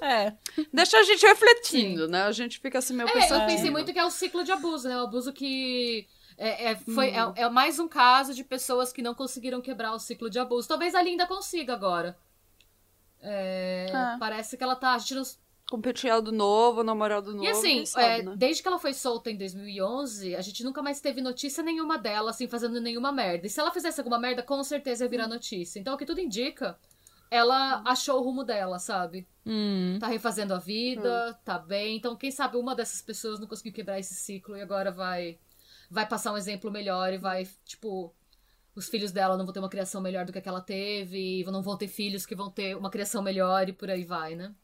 É. Deixa a gente refletindo, Sim. né? A gente fica assim meio é, pensativo. Eu pensei muito que é o ciclo de abuso, né? O abuso que é, é, foi, é, hum. é, mais um caso de pessoas que não conseguiram quebrar o ciclo de abuso. Talvez a Linda consiga agora. É, é. Parece que ela tá. A gente não... Com penteado novo, namorado novo. E assim, sabe, é, né? desde que ela foi solta em 2011, a gente nunca mais teve notícia nenhuma dela, assim, fazendo nenhuma merda. E se ela fizesse alguma merda, com certeza ia virar hum. notícia. Então, o que tudo indica, ela hum. achou o rumo dela, sabe? Hum. Tá refazendo a vida, hum. tá bem. Então, quem sabe uma dessas pessoas não conseguiu quebrar esse ciclo e agora vai vai passar um exemplo melhor e vai, tipo, os filhos dela não vão ter uma criação melhor do que, que ela teve, e não vão ter filhos que vão ter uma criação melhor e por aí vai, né?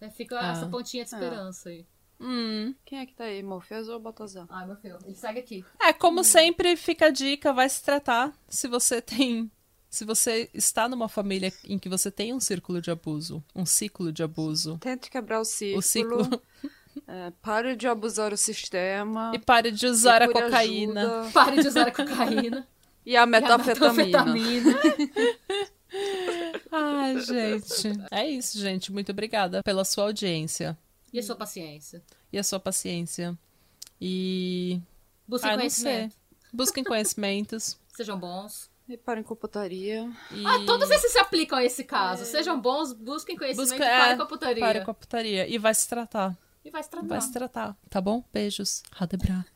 É, fica ah. essa pontinha de é. esperança aí. Hum. Quem é que tá aí? Morpheus ou Baltazar? Ai, Morfeu. Ele segue aqui. É, como hum. sempre, fica a dica, vai se tratar. Se você tem se você está numa família em que você tem um círculo de abuso, um ciclo de abuso. Tente quebrar o ciclo. O ciclo. É, pare de abusar o sistema. E pare de usar a cocaína. Ajuda. Pare de usar a cocaína. e a metafetamina. Ai, gente. É isso, gente. Muito obrigada pela sua audiência. E a sua paciência. E a sua paciência. E. Busquem ah, conhecimento. Busquem conhecimentos. Sejam bons. E parem com a putaria. E... Ah, todos esses se aplicam a esse caso. É... Sejam bons, busquem conhecimento Busca... e parem é, com a putaria. Parem com a putaria. E vai se tratar. E vai se tratar. Vai se tratar. Tá bom? Beijos. Radebra.